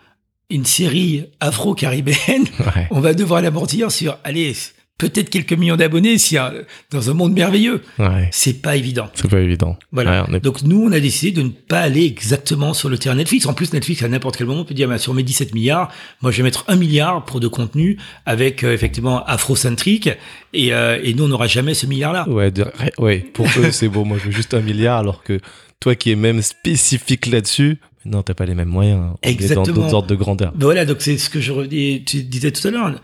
une série afro-caribéenne, Ouais. [LAUGHS] on va devoir l'amortir sur, allez, peut-être quelques millions d'abonnés si, dans un monde merveilleux. Ouais. C'est pas évident. C'est pas évident. Voilà. Ouais, on est- Donc nous, on a décidé de ne pas aller exactement sur le terrain Netflix. En plus, Netflix, à n'importe quel moment, peut dire, bah, sur mes 17 milliards, moi, je vais mettre un milliard pour de contenu avec, euh, effectivement, afrocentrique. Et, euh, et nous, on n'aura jamais ce milliard-là. Ouais, de- ouais, pour eux, [LAUGHS] c'est bon. Moi, je veux juste un milliard, alors que toi qui es même spécifique là-dessus, non, t'as pas les mêmes moyens. On est dans Exactement. d'autres ordres de grandeur. Ben voilà, donc c'est ce que je tu disais tout à l'heure.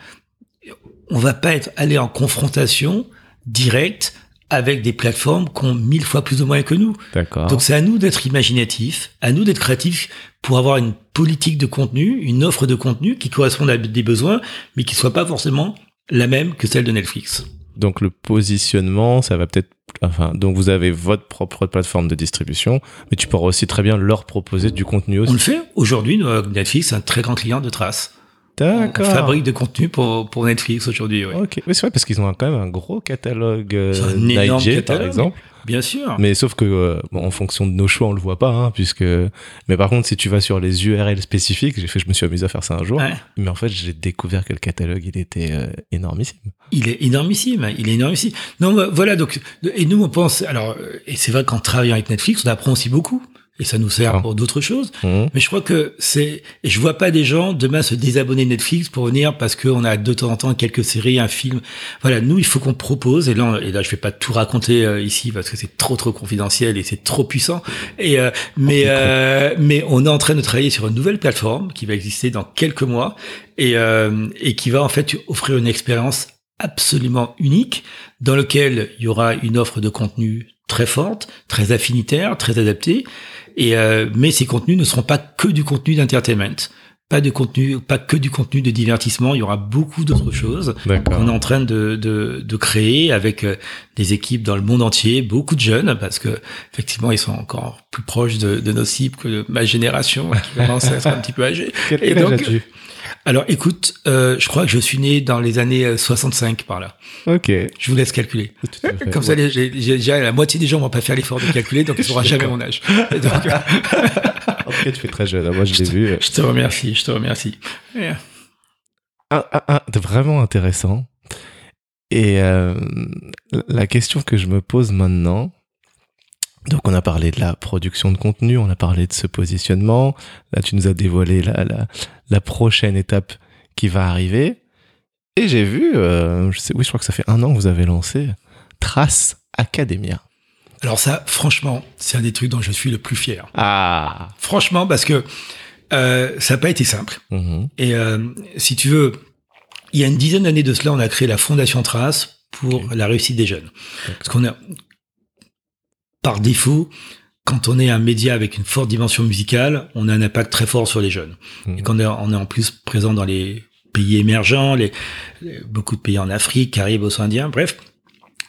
On va pas être aller en confrontation directe avec des plateformes qui ont mille fois plus de moyens que nous. Donc c'est à nous d'être imaginatifs, à nous d'être créatifs pour avoir une politique de contenu, une offre de contenu qui corresponde à des besoins, mais qui soit pas forcément la même que celle de Netflix. Donc le positionnement, ça va peut-être. Enfin, donc vous avez votre propre plateforme de distribution, mais tu pourras aussi très bien leur proposer du contenu On aussi. le fait. Aujourd'hui, nous, Netflix, c'est un très grand client de Trace. D'accord. fabrique de contenu pour, pour Netflix aujourd'hui, oui. Ok, mais c'est vrai parce qu'ils ont quand même un gros catalogue euh, Nigel, par exemple. Bien sûr. Mais sauf que, euh, bon, en fonction de nos choix, on le voit pas, hein, puisque. Mais par contre, si tu vas sur les URL spécifiques, j'ai fait, je me suis amusé à faire ça un jour. Ouais. Mais en fait, j'ai découvert que le catalogue, il était euh, énormissime. Il est énormissime, il est énormissime. Non, voilà, donc, et nous, on pense, alors, et c'est vrai qu'en travaillant avec Netflix, on apprend aussi beaucoup, et ça nous sert Ah. pour d'autres choses, Mhm. mais je crois que c'est, je vois pas des gens demain se désabonner de Netflix pour venir parce qu'on a de temps en temps quelques séries, un film. Voilà, nous, il faut qu'on propose, et là, et là, je vais pas tout raconter euh, ici parce que c'est trop, trop confidentiel et c'est trop puissant, et, euh, mais, euh, mais on est en train de travailler sur une nouvelle plateforme qui va exister dans quelques mois, et, et qui va en fait offrir une expérience absolument unique dans lequel il y aura une offre de contenu très forte, très affinitaire, très adaptée. Et euh, mais ces contenus ne seront pas que du contenu d'entertainment, pas de contenu, pas que du contenu de divertissement. Il y aura beaucoup d'autres choses qu'on est en train de, de, de créer avec euh, des équipes dans le monde entier, beaucoup de jeunes, parce que effectivement ils sont encore plus proches de, de nos cibles que de ma génération qui commence à être un petit peu âgée. [LAUGHS] Quel Et donc- as-tu? Alors écoute, euh, je crois que je suis né dans les années euh, 65 par là. Ok. Je vous laisse calculer. Tout à fait. Comme ça, les- déjà la moitié des gens vont pas faire l'effort de calculer, donc [LAUGHS] ils sauront jamais mon âge. Et donc, [LAUGHS] euh, En tout cas, tu fais très jeune. hein. Moi, je l'ai vu. je te remercie, je te remercie. Yeah. vraiment intéressant. Et euh, la question que je me pose maintenant, donc on a parlé de la production de contenu, on a parlé de ce positionnement, là tu nous as dévoilé la, la, la prochaine étape qui va arriver. Et j'ai vu, euh, je sais, oui je crois que ça fait un an que vous avez lancé Trace Academia. Alors ça, franchement, c'est un des trucs dont je suis le plus fier. Ah Franchement, parce que euh, ça n'a pas été simple. Mhm. Et euh, si tu veux, il y a une dizaine d'années de cela, on a créé la Fondation Trace pour la réussite des jeunes. Parce qu'on a par défaut, quand on est un média avec une forte dimension musicale, on a un impact très fort sur les jeunes. Mhm. Et quand on est, on est en plus présent dans les pays émergents, les, les- beaucoup de pays en Afrique, Caraïbes, océan Indien, bref,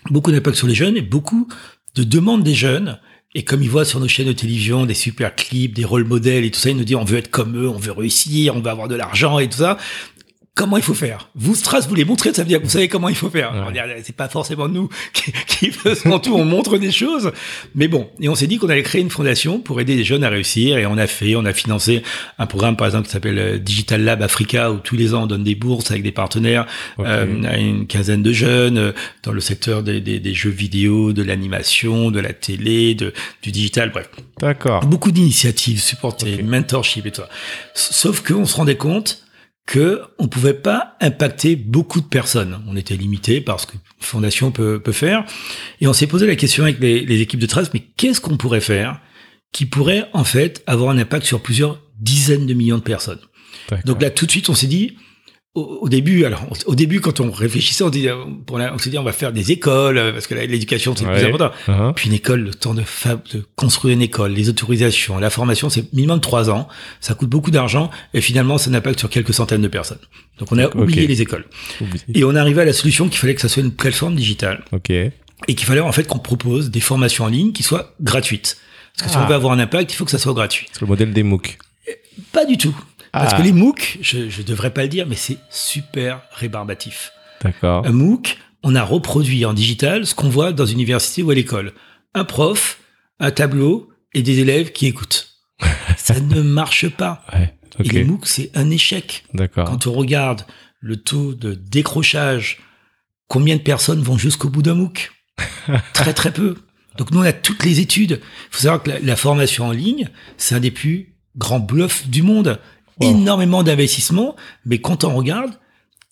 beaucoup d'impact sur les jeunes et beaucoup de demandes des jeunes. Et comme ils voient sur nos chaînes de télévision des super clips, des rôles modèles et tout ça, ils nous disent on veut être comme eux, on veut réussir, on veut avoir de l'argent et tout ça. Comment il faut faire? Vous, Stras, vous les montrez, ça veut dire que vous savez comment il faut faire. Ouais. C'est pas forcément nous [LAUGHS] qui, qui faisons tout, on montre des choses. Mais bon, et on s'est dit qu'on allait créer une fondation pour aider les jeunes à réussir. Et on a fait, on a financé un programme, par exemple, qui s'appelle euh, Digital Lab Africa, où tous les ans on donne des bourses avec des partenaires euh, à une quinzaine de jeunes euh, dans le secteur des, des, des jeux vidéo, de l'animation, de la télé, de, du digital, bref. D'accord. Beaucoup d'initiatives supportées, mentorship et tout ça. Sauf qu'on se rendait compte que on pouvait pas impacter beaucoup de personnes. On était limité par ce qu'une fondation peut, peut faire. Et on s'est posé la question avec les, les équipes de Trace, mais qu'est-ce qu'on pourrait faire qui pourrait en fait avoir un impact sur plusieurs dizaines de millions de personnes? Donc là, tout de suite, on s'est dit, au, début, alors au début, quand on réfléchissait, on, dit, s'est dit, on va faire des écoles euh, parce que l'éducation c'est le plus important. Hein Puis une école, le temps de, de construire une école, les autorisations, la formation, c'est minimum trois ans. Ça coûte beaucoup d'argent et finalement, ça n'impacte sur quelques centaines de personnes. Donc on a oublié les écoles Oublie. et on arrivé à la solution qu'il fallait que ça soit une plateforme digitale Ok. et qu'il fallait en fait qu'on propose des formations en ligne qui soient gratuites. Parce que si Ah. on veut avoir un impact, il faut que ça soit gratuit. C'est le modèle des MOOC. Pas du tout. Parce Ah. que les MOOC, je, je devrais pas le dire, mais c'est super rébarbatif. D'accord. Un MOOC, on a reproduit en digital ce qu'on voit dans une université ou à l'école. Un prof, un tableau et des élèves qui écoutent. [LAUGHS] Ça ne marche pas. Ouais. Et les MOOC, c'est un échec. D'accord. Quand on regarde le taux de décrochage, combien de personnes vont jusqu'au bout d'un MOOC? [LAUGHS] Très très peu. Donc nous, on a toutes les études. Il faut savoir que la, la formation en ligne, c'est un des plus grands bluffs du monde. Wow. Énormément d'investissements, mais quand on regarde,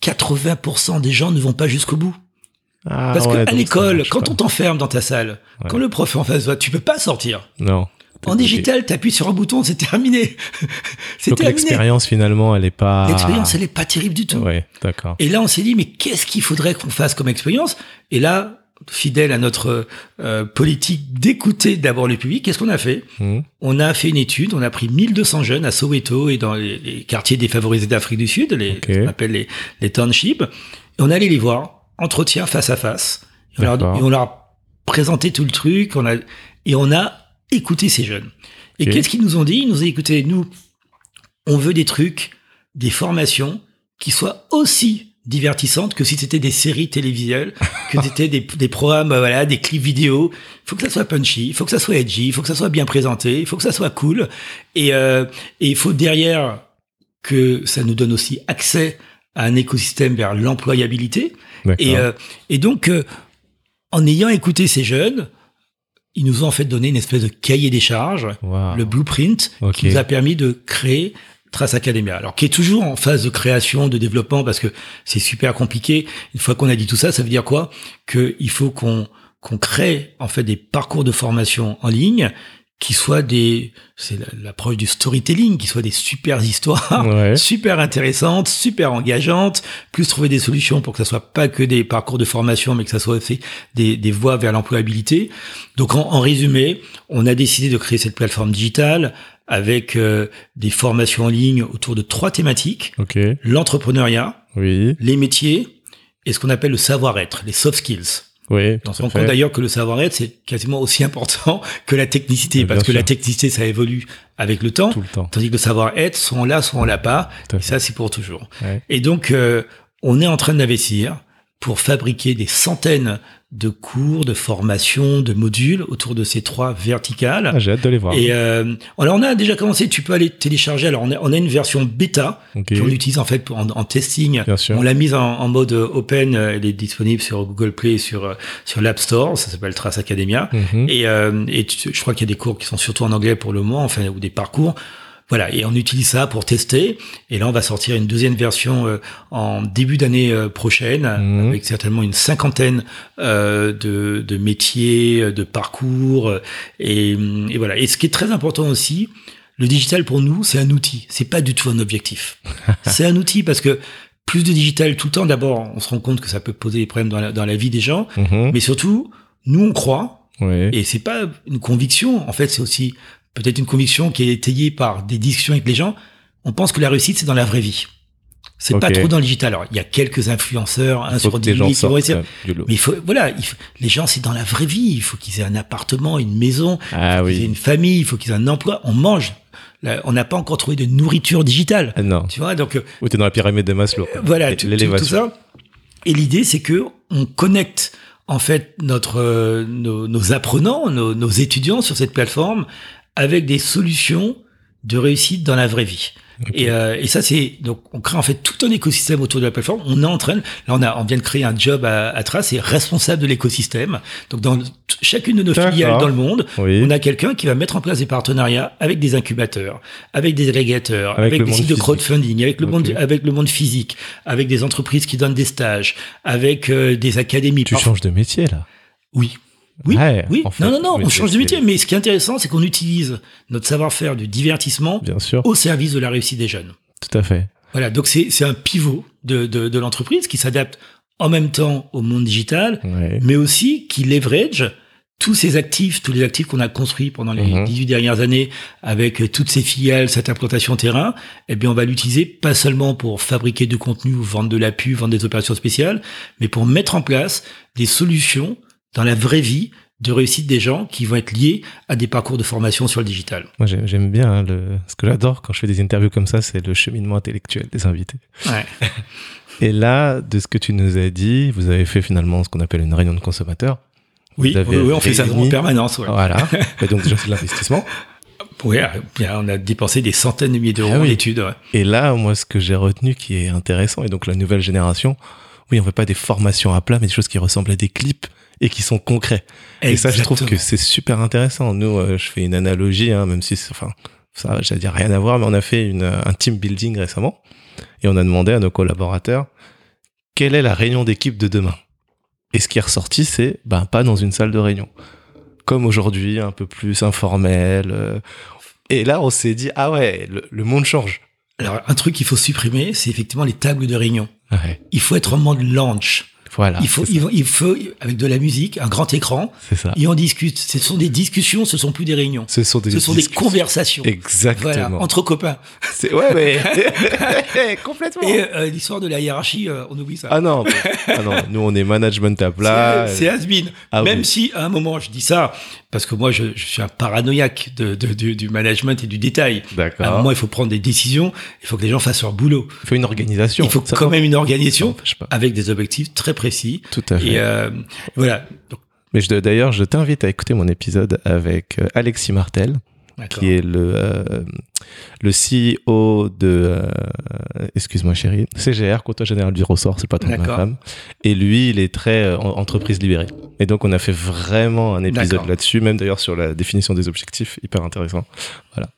80% des gens ne vont pas jusqu'au bout. Ah, Parce ouais, que donc à ça l'école, quand pas. on t'enferme dans ta salle, Ouais. quand le prof est en face de toi, tu peux pas sortir. Non. En digital, t'appuies sur un bouton, c'est terminé. [LAUGHS] c'est Donc l'expérience finalement, elle est pas. L'expérience, elle est pas terrible du tout. Ouais, d'accord. Et là, on s'est dit, mais qu'est-ce qu'il faudrait qu'on fasse comme expérience? Et là, fidèle à notre euh, politique d'écouter d'abord le public, qu'est-ce qu'on a fait? Hmm. On a fait une étude, on a pris 1200 jeunes à Soweto et dans les, les quartiers défavorisés d'Afrique du Sud, les, ce qu'on appelle les, les townships, et on allait les voir, entretien face à face, et on, leur, et on leur a présenté tout le truc, on a, et on a écouté ces jeunes. Et qu'est-ce qu'ils nous ont dit? Ils nous ont dit, écoutez, nous, on veut des trucs, des formations qui soient aussi divertissantes que si c'était des séries télévisuelles, que c'était des, des programmes, euh, voilà, des clips vidéo. Il faut que ça soit punchy, il faut que ça soit edgy, il faut que ça soit bien présenté, il faut que ça soit cool. Et, euh, et il faut derrière que ça nous donne aussi accès à un écosystème vers l'employabilité. Et, euh, et donc, euh, en ayant écouté ces jeunes, ils nous ont en fait donné une espèce de cahier des charges, Wow. le blueprint, qui nous a permis de créer Trace Academia. Alors, qui est toujours en phase de création, de développement, parce que c'est super compliqué. Une fois qu'on a dit tout ça, ça veut dire quoi? Que il faut qu'on qu'on crée en fait des parcours de formation en ligne qui soient des, c'est la- l'approche du storytelling, qui soient des super histoires, Ouais. [LAUGHS] super intéressantes, super engageantes, plus trouver des solutions pour que ça soit pas que des parcours de formation, mais que ça soit aussi des, des voies vers l'employabilité. Donc en, en résumé, on a décidé de créer cette plateforme digitale avec euh, des formations en ligne autour de trois thématiques Ok. l'entrepreneuriat, Oui. les métiers et ce qu'on appelle le savoir-être, les soft skills. Oui. On se rend compte d'ailleurs que le savoir-être, c'est quasiment aussi important que la technicité, Bien parce que la technicité, ça évolue avec le temps, Tout le temps. tandis que le savoir-être, soit on l'a, soit on l'a pas, et ça, c'est pour toujours. Ouais. Et donc, euh, on est en train d'investir pour fabriquer des centaines de cours, de formations, de modules autour de ces trois verticales. Ah, j'ai hâte de les voir. Et euh, alors on a déjà commencé, tu peux aller télécharger. Alors on a, on a une version bêta Ok. qu'on utilise en fait pour- en, en testing. Bien sûr. On l'a mise en, en mode open, elle est disponible sur Google Play, et sur euh, sur l'App Store, ça s'appelle Trace Academia. Mhm. Et, euh, et tu- je crois qu'il y a des cours qui sont surtout en anglais pour le moment, enfin ou des parcours. Voilà, et on utilise ça pour tester. Et là, on va sortir une deuxième version euh, en début d'année euh, prochaine, Mhm. avec certainement une cinquantaine euh, de, de métiers, euh, de parcours. euh, Et, et voilà. Et ce qui est très important aussi, le digital pour nous, c'est un outil. C'est pas du tout un objectif. [LAUGHS] c'est un outil parce que plus de digital tout le temps, d'abord, on se rend compte que ça peut poser des problèmes dans la, dans la vie des gens. Mhm. Mais surtout, nous, on croit Ouais. Et c'est pas une conviction. En fait, c'est aussi peut-être une conviction qui est étayée par des discussions avec les gens. On pense que la réussite, c'est dans la vraie vie. C'est pas Ok. trop dans le digital. Alors, il y a quelques influenceurs, un Faut sur que les 10 gens 000 qui vont essayer. euh. Mais il faut, voilà, il faut- les gens, c'est dans la vraie vie. Il faut qu'ils aient un appartement, une maison, Ah qu'ils aient oui. une famille, il faut qu'ils aient un emploi. On mange. Là, on n'a pas encore trouvé de nourriture digitale. Ah non. Tu vois, donc, euh, Ou t'es dans la pyramide de Maslow. quoi. voilà, tout, tout- ça. Et l'idée, c'est que on connecte en fait notre euh, nos, nos apprenants, nos, nos étudiants sur cette plateforme avec des solutions de réussite dans la vraie vie. Et, euh, et ça, c'est donc on crée en fait tout un écosystème autour de la plateforme. On entraîne. Là, on a on vient de créer un job à, à Trace, c'est responsable de l'écosystème. Donc dans chacune de nos filiales dans le monde, Oui. on a quelqu'un qui va mettre en place des partenariats avec des incubateurs, avec des agrégateurs, Avec des sites de physique. crowdfunding, avec le monde avec le monde physique, avec des entreprises qui donnent des stages, avec euh, des académies. Tu changes de métier là. Oui. Oui, Ouais, oui. en fait, non, non, non, on change de métier. Mais ce qui est intéressant, c'est qu'on utilise notre savoir-faire du divertissement Bien sûr. au service de la réussite des jeunes. Tout à fait. Voilà, donc c'est c'est un pivot de, de, de l'entreprise qui s'adapte en même temps au monde digital, Ouais. mais aussi qui leverage tous ces actifs, tous les actifs qu'on a construits pendant les Mhm. 18 dernières années avec euh, toutes ces filiales, cette implantation terrain, eh bien, on va l'utiliser pas seulement pour fabriquer du contenu ou vendre de la pub, vendre des opérations spéciales, mais pour mettre en place des solutions dans la vraie vie de réussite des gens qui vont être liés à des parcours de formation sur le digital. Moi j'aime bien hein, le. Ce que j'adore quand je fais des interviews comme ça, c'est le cheminement intellectuel des invités. Ouais. [LAUGHS] Et là, de ce que tu nous as dit, vous avez fait finalement ce qu'on appelle une réunion de consommateurs. Oui, oui, oui, on fait ça en permanence. Ouais. Voilà. [LAUGHS] Et donc déjà c'est de l'investissement. Ouais, bien, on a dépensé des centaines de milliers d'euros Ah oui. en études. ouais. Et là, moi, ce que j'ai retenu qui est intéressant, et donc la nouvelle génération, oui, on veut pas des formations à plat, mais des choses qui ressemblent à des clips et qui sont concrets. Et ça, je trouve que c'est super intéressant. Nous, euh, je fais une analogie, hein, même si, enfin, ça, j'allais dire rien à voir, mais on a fait une, un team building récemment et on a demandé à nos collaborateurs quelle est la réunion d'équipe de demain? Et ce qui est ressorti, c'est ben pas dans une salle de réunion, comme aujourd'hui, un peu plus informel. euh. Et là, on s'est dit ah ouais, le, le monde change. Alors, un truc qu'il faut supprimer, c'est effectivement les tables de réunion. Ouais, Il faut être en mode launch. Voilà. il faut, il faut, il faut, avec de la musique, un grand écran, C'est ça. et on discute. Ce sont des discussions, ce sont plus des réunions. Ce sont des, Ce sont des conversations. Voilà, Exactement. entre copains. [LAUGHS] C'est- Ouais, mais [LAUGHS] [LAUGHS] complètement. Et euh, l'histoire de la hiérarchie, euh, on oublie ça. Ah non, ah non, nous on est management à plat. C'est- has-been. Ah Même oui. si, à un moment, je dis ça, parce que moi, je, je suis un paranoïaque de, de- du, du management et du détail. À un D'accord. moment, il faut prendre des décisions, il faut que les gens fassent leur boulot. Il faut une organisation. Il faut quand même une organisation avec des objectifs très précis. Tout à fait. Et euh, voilà. Donc, Mais d'ailleurs, je t'invite à écouter mon épisode avec euh, Alexis Martel, qui est le, euh, le CEO de, euh, excuse-moi chérie, CGR, Comptoir Général du Ressort, c'est ma D'accord. femme. Et lui, il est très euh, en- entreprise libérée. Et donc, on a fait vraiment un épisode là-dessus, même d'ailleurs sur la définition des objectifs, hyper intéressant. Voilà.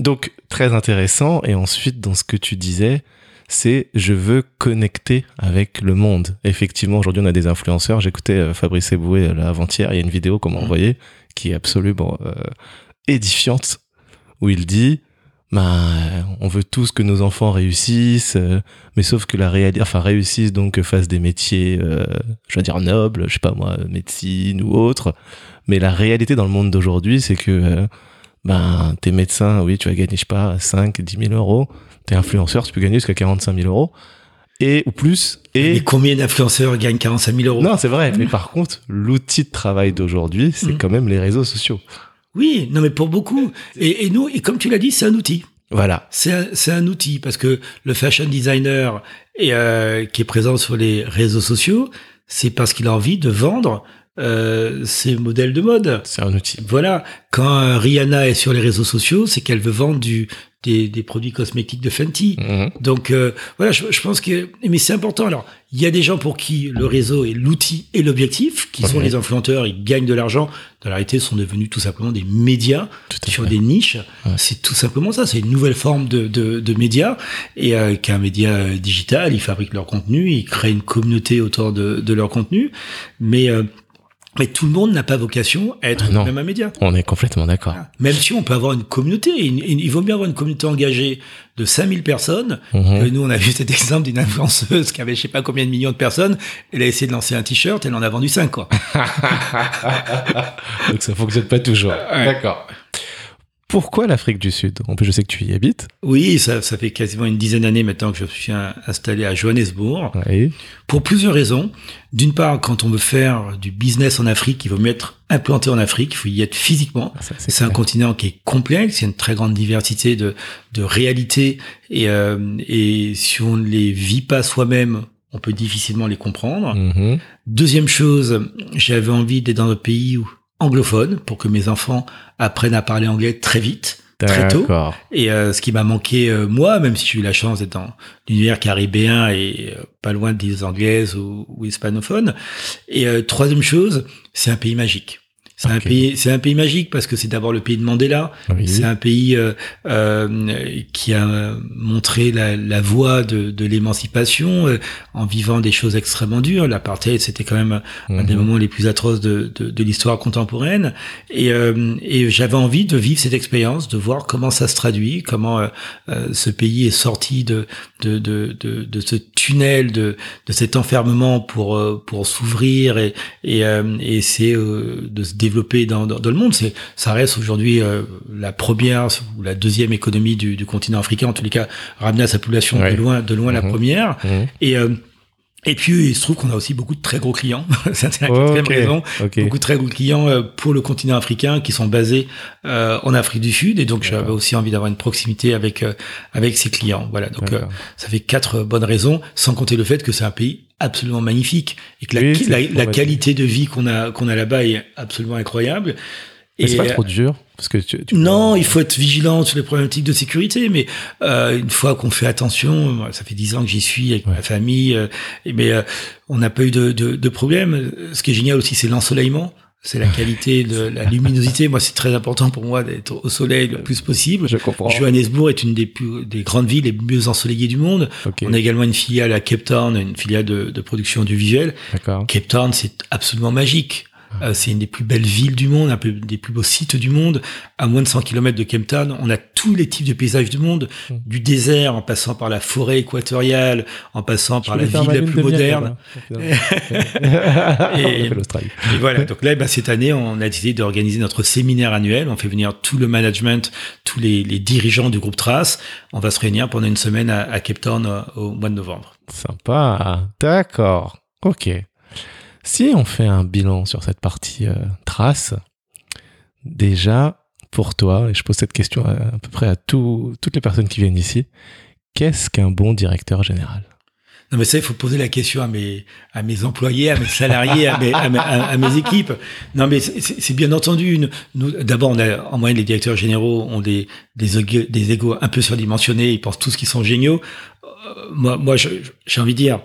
Donc, très intéressant. Et ensuite, dans ce que tu disais, c'est je veux connecter avec le monde. Effectivement, aujourd'hui, on a des influenceurs. J'écoutais euh, Fabrice Eboué euh, là avant-hier. Il y a une vidéo qu'on m'a Mhm. envoyée qui est absolument euh, édifiante où il dit euh, on veut tous que nos enfants réussissent, euh, mais sauf que la réalité, enfin réussissent donc fassent des métiers, euh, je veux dire nobles, je sais pas moi, médecine ou autre. Mais la réalité dans le monde d'aujourd'hui, c'est que euh, ben t'es médecin, oui, tu vas gagner je sais pas 5, 10 000 euros. T'es influenceur, tu peux gagner jusqu'à 45 000 euros et ou plus. Et Mais combien d'influenceurs gagnent 45 000 euros? Non, c'est vrai. Mais par contre, l'outil de travail d'aujourd'hui, c'est Mhm. quand même les réseaux sociaux. Oui, non, mais pour beaucoup. Et, et nous, et comme tu l'as dit, c'est un outil. Voilà. C'est un, outil parce que le fashion designer euh, qui est présent sur les réseaux sociaux, c'est parce qu'il a envie de vendre euh, ses modèles de mode. C'est un outil. Voilà, quand euh, Rihanna est sur les réseaux sociaux, c'est qu'elle veut vendre du, des, des produits cosmétiques de Fenty. Mhm. Donc euh, voilà, je, je pense que mais c'est important. Alors il y a des gens pour qui le réseau est l'outil et l'objectif, qui sont les influenceurs, ils gagnent de l'argent. Dans la réalité, ce sont devenus tout simplement des médias sur fait. des niches. Ouais. C'est tout simplement ça. C'est une nouvelle forme de, de, de médias et euh, qu'un média digital, ils fabriquent leur contenu, ils créent une communauté autour de, de leur contenu, mais euh, Mais tout le monde n'a pas vocation à être Ah non. même un média. On est complètement d'accord. Même si on peut avoir une communauté, il, il vaut bien avoir une communauté engagée de 5000 personnes. Mhm. que nous, on a vu cet [LAUGHS] exemple d'une influenceuse qui avait je sais pas combien de millions de personnes. Elle a essayé de lancer un t-shirt, elle en a vendu 5, quoi. [LAUGHS] Donc ça fonctionne pas toujours. D'accord. Pourquoi l'Afrique du Sud? En plus, je sais que tu y habites. Oui, ça, ça fait quasiment une dizaine d'années maintenant que je suis installé à Johannesburg. Oui. Pour plusieurs raisons. D'une part, quand on veut faire du business en Afrique, il vaut mieux être implanté en Afrique, il faut y être physiquement. Ah, C'est un continent qui est complexe, il y a une très grande diversité de, de réalités et, euh, et si on ne les vit pas soi-même, on peut difficilement les comprendre. Mhm. Deuxième chose, j'avais envie d'être dans un pays où- anglophone pour que mes enfants apprennent à parler anglais très vite, très tôt. Et euh, ce qui m'a manqué euh, moi, même si j'ai eu la chance d'être dans l'univers caribéen et euh, pas loin des anglaises ou, ou hispanophones. Et troisième chose, c'est un pays magique. C'est un pays, c'est un pays magique parce que c'est d'abord le pays de Mandela. Oui. C'est un pays euh, euh, qui a montré la, la voie de, de l'émancipation euh, en vivant des choses extrêmement dures. L'apartheid, c'était quand même un des Mhm. moments les plus atroces de, de, de l'histoire contemporaine. Et, euh, et j'avais envie de vivre cette expérience, de voir comment ça se traduit, comment euh, euh, ce pays est sorti de, de, de, de, ce tunnel, de, de cet enfermement pour, pour s'ouvrir et, et, euh, et c'est euh, de se développer dans, dans, dans le monde. C'est, ça reste aujourd'hui euh, la première ou la deuxième économie du, du continent africain, en tous les cas, ramener à sa population Ouais. de loin, de loin la Mhm. première. Mhm. Et, euh, et puis, il se trouve qu'on a aussi beaucoup de très gros clients. [LAUGHS] C'est la quatrième raison. Beaucoup de très gros clients euh, pour le continent africain qui sont basés euh, en Afrique du Sud. Et donc, j'avais aussi envie d'avoir une proximité avec, euh, avec ces clients. Voilà. Donc, euh, ça fait quatre bonnes raisons, sans compter le fait que c'est un pays absolument magnifique et que la, Oui, la, la qualité de vie qu'on a, qu'on a là-bas est absolument incroyable. Mais c'est pas euh, trop dur parce que tu, tu- non, il faut être vigilant sur les problématiques de sécurité, mais euh, une fois qu'on fait attention, ça fait dix ans que j'y suis avec Ouais. ma famille, euh, mais euh, on n'a pas eu de, de, de problème. Ce qui est génial aussi, c'est l'ensoleillement, c'est la qualité de la luminosité. Moi, c'est très important pour moi d'être au soleil le plus possible. Je comprends. Johannesburg est une des plus des grandes villes les mieux ensoleillées du monde. On a également une filiale à Cape Town, une filiale de, de production audiovisuelle. Cape Town, c'est absolument magique. Euh, c'est une des plus belles villes du monde, un peu des plus beaux sites du monde. À moins de 100 km de Cape Town, on a tous les types de paysages du monde, Mm. du désert en passant par la forêt équatoriale, en passant par la ville la plus moderne. Et [LAUGHS] [LAUGHS] Et- voilà. Donc là, bah, cette année, on a décidé d'organiser notre séminaire annuel. On fait venir tout le management, tous les, les dirigeants du groupe Trace. On va se réunir pendant une semaine à, à Cape Town euh, au mois de novembre. Sympa. D'accord. Ok. Si on fait un bilan sur cette partie euh, trace, déjà, pour toi, et je pose cette question à, peu près à tout- toutes les personnes qui viennent ici, qu'est-ce qu'un bon directeur général? Non, mais ça, il faut poser la question à mes, employés, à mes salariés, à mes, équipes. Non, mais c'est- bien entendu. D'abord, en moyenne, les directeurs généraux ont des, des, égos- un peu surdimensionnés. Ils pensent tous qu'ils sont géniaux. Euh, moi, moi, j'ai envie de dire,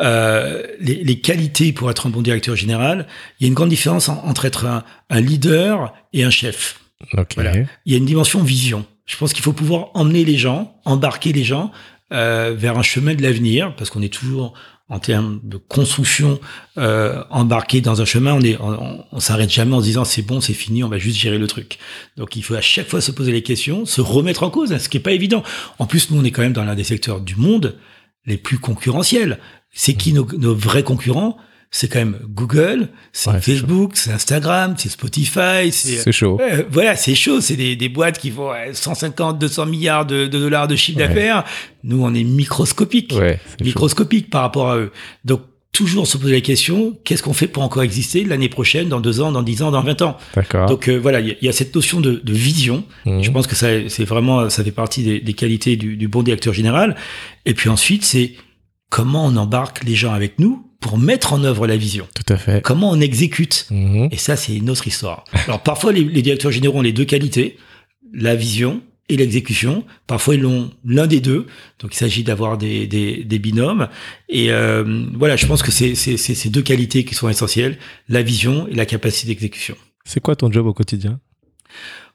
euh, les, les qualités pour être un bon directeur général, il y a une grande différence en- entre être un, un leader et un chef. Ok. Voilà. Il y a une dimension vision. Je pense qu'il faut pouvoir emmener les gens, embarquer les gens euh, vers un chemin de l'avenir, parce qu'on est toujours en termes de construction euh, embarqué dans un chemin. On est, on, on s'arrête jamais en se disant c'est bon, c'est fini, on va juste gérer le truc. Donc il faut à chaque fois se poser les questions, se remettre en cause, hein, ce qui est pas évident. En plus, nous on est quand même dans l'un des secteurs du monde les plus concurrentiels. C'est qui nos, nos vrais concurrents? C'est quand même Google, c'est Ouais, Facebook, c'est Instagram, c'est Spotify, c'est chaud. euh, voilà, c'est chaud. C'est des, des boîtes qui font ouais, 150, 200 milliards de, de dollars de chiffre Ouais. d'affaires. Nous, on est microscopique, Ouais, chaud. microscopique par rapport à eux. Donc, toujours se poser la question qu'est-ce qu'on fait pour encore exister l'année prochaine, dans deux ans, dans dix ans, dans 20 ans? D'accord. Donc euh, voilà, il y, a- il y a cette notion de, de vision. Mhm. Je pense que ça, c'est vraiment, ça fait partie des, des qualités du, du bon directeur général. Et puis ensuite, c'est comment on embarque les gens avec nous pour mettre en œuvre la vision. Tout à fait. Comment on exécute Mhm. et ça, c'est une autre histoire. Alors parfois, les, les directeurs généraux ont les deux qualités, la vision et l'exécution. Parfois, ils l'ont l'un des deux. Donc, il s'agit d'avoir des, des, des binômes. Et euh, voilà, je pense que c'est ces deux qualités qui sont essentielles, la vision et la capacité d'exécution. C'est quoi ton job au quotidien?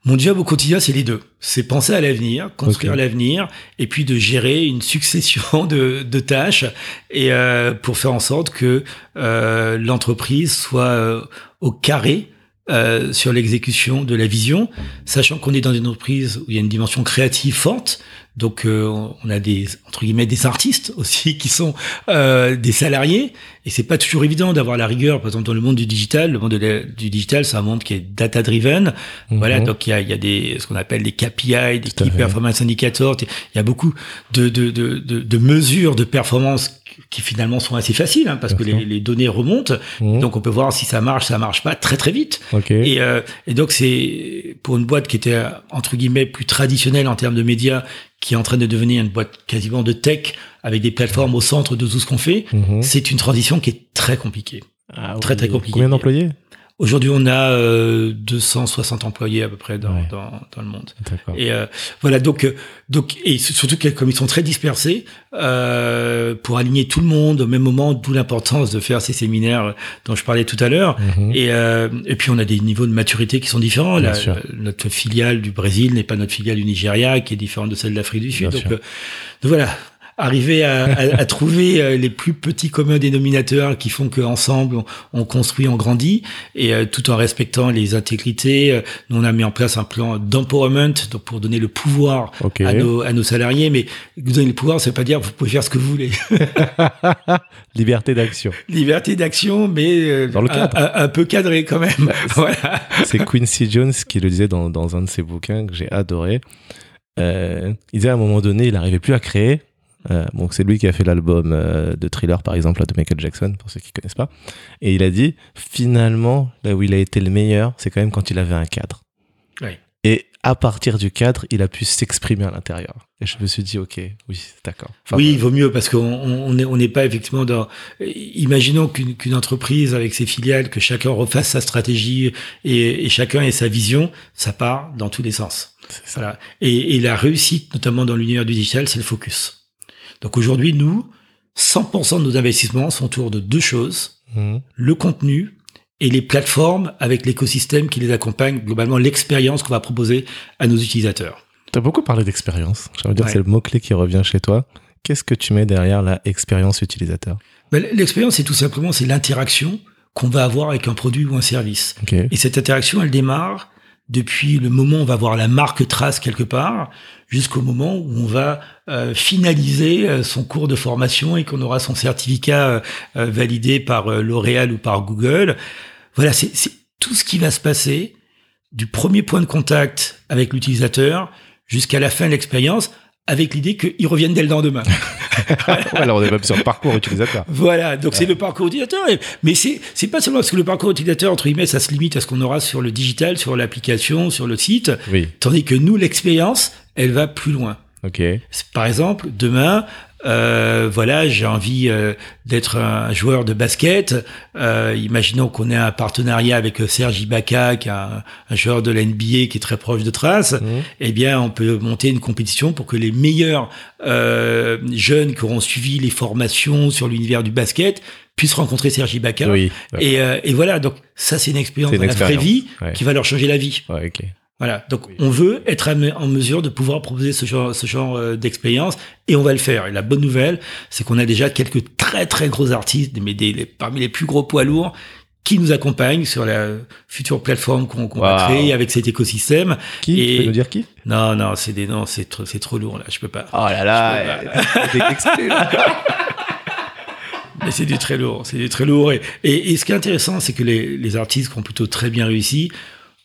Mon job au quotidien, c'est les deux. C'est penser à l'avenir, construire l'avenir, et puis de gérer une succession [LAUGHS] de, de tâches et euh, pour faire en sorte que euh, l'entreprise soit au carré euh, sur l'exécution de la vision, sachant qu'on est dans une entreprise où il y a une dimension créative forte. Donc euh, on a des entre guillemets des artistes [LAUGHS] aussi qui sont euh, des salariés et c'est pas toujours évident d'avoir la rigueur. Par exemple dans le monde du digital, le monde du digital c'est un monde qui est data driven. Mhm. Voilà donc il y a, y a des ce qu'on appelle des KPI, des Key Performance Indicators. Il y a beaucoup de de, de, de, de mesures de performance qui finalement sont assez faciles hein, parce que les, les, données remontent. Mhm. Donc on peut voir si ça marche, ça marche pas très très vite. Et, euh, et donc c'est pour une boîte qui était entre guillemets plus traditionnelle en termes de médias, qui est en train de devenir une boîte quasiment de tech avec des plateformes au centre de tout ce qu'on fait. Mhm. C'est une transition qui est très compliquée. Ah très très compliquée. Combien d'employés? Aujourd'hui, on a euh, 260 employés à peu près dans, dans, dans le monde. Et euh, voilà, donc, euh, donc, et surtout que comme ils sont très dispersés, euh, pour aligner tout le monde au même moment, d'où l'importance de faire ces séminaires dont je parlais tout à l'heure. Mhm. Et, euh, et puis, on a des niveaux de maturité qui sont différents. La, notre filiale du Brésil n'est pas notre filiale du Nigeria, qui est différente de celle de l'Afrique du Sud. Donc, donc, voilà, arriver à, à, trouver euh, les plus petits communs dénominateurs qui font qu'ensemble on, on, construit, on grandit, et euh, tout en respectant les intégrités. Euh, nous on a mis en place un plan d'empowerment, donc pour donner le pouvoir à, nos, à nos salariés. Mais donner le pouvoir, ça veut pas dire vous pouvez faire ce que vous voulez. [LAUGHS] Liberté d'action. Liberté d'action, mais dans le cadre. Un, peu cadré quand même. [LAUGHS] Bah, voilà. C'est Quincy Jones qui le disait dans, dans un de ses bouquins que j'ai adoré. Il disait à un moment donné, il n'arrivait plus à créer euh, donc c'est lui qui a fait l'album euh, de Thriller par exemple de Michael Jackson pour ceux qui connaissent pas. Et il a dit finalement là où il a été le meilleur, c'est quand même quand il avait un cadre. Et à partir du cadre, il a pu s'exprimer à l'intérieur. Et je me suis dit ok, oui, d'accord. oui, il vaut mieux parce qu'on on n'est on pas effectivement dans. Imaginons qu'une entreprise avec ses filiales, que chacun refasse sa stratégie et, et chacun ait sa vision, ça part dans tous les sens. Voilà. Et, et la réussite, notamment dans l'univers du digital, c'est le focus. Donc aujourd'hui, nous, 100% de nos investissements sont autour de deux choses. Mmh. Le contenu et les plateformes avec l'écosystème qui les accompagne, globalement l'expérience qu'on va proposer à nos utilisateurs. Tu as beaucoup parlé d'expérience. J'aimerais dire que c'est le mot-clé qui revient chez toi. Qu'est-ce que tu mets derrière la expérience utilisateur? Ben, L'expérience, c'est tout simplement c'est l'interaction qu'on va avoir avec un produit ou un service. Et cette interaction, elle démarre depuis le moment où on va voir la marque trace quelque part jusqu'au moment où on va euh, finaliser euh, son cours de formation et qu'on aura son certificat euh, validé par L'Oréal ou par Google. Voilà, c'est tout ce qui va se passer du premier point de contact avec l'utilisateur jusqu'à la fin de l'expérience avec l'idée qu'ils reviennent dès le lendemain. [LAUGHS] Alors on est même sur le parcours utilisateur. Voilà, donc c'est le parcours utilisateur. Mais c'est c'est pas seulement parce que le parcours utilisateur entre guillemets ça se limite à ce qu'on aura sur le digital, sur l'application, sur le site. Oui. Tandis que nous l'expérience, elle va plus loin. Par exemple, demain, euh, voilà, j'ai envie euh, d'être un joueur de basket. Euh, imaginons qu'on ait un partenariat avec Serge Ibaka, qui est un, joueur de la NBA qui est très proche de Trace. Mmh. Eh bien, on peut monter une compétition pour que les meilleurs jeunes qui auront suivi les formations sur l'univers du basket puissent rencontrer Serge Ibaka. Oui, et, et, voilà, donc ça, c'est une expérience dans la vraie vie qui va leur changer la vie. Ouais, okay. Voilà. Donc, on veut être en mesure de pouvoir proposer ce genre, ce genre euh, d'expérience et on va le faire. Et la bonne nouvelle, c'est qu'on a déjà quelques très, très gros artistes, mais des, parmi les plus gros poids lourds qui nous accompagnent sur la future plateforme qu'on va créer avec cet écosystème. Qui? Et... Tu peux nous dire qui? Non, non, c'est des noms, c'est trop, trop lourd là. Je peux pas. Oh là là, [LAUGHS] Mais c'est du très lourd, c'est du très lourd. Et, et, ce qui est intéressant, c'est que les, les artistes qui ont plutôt très bien réussi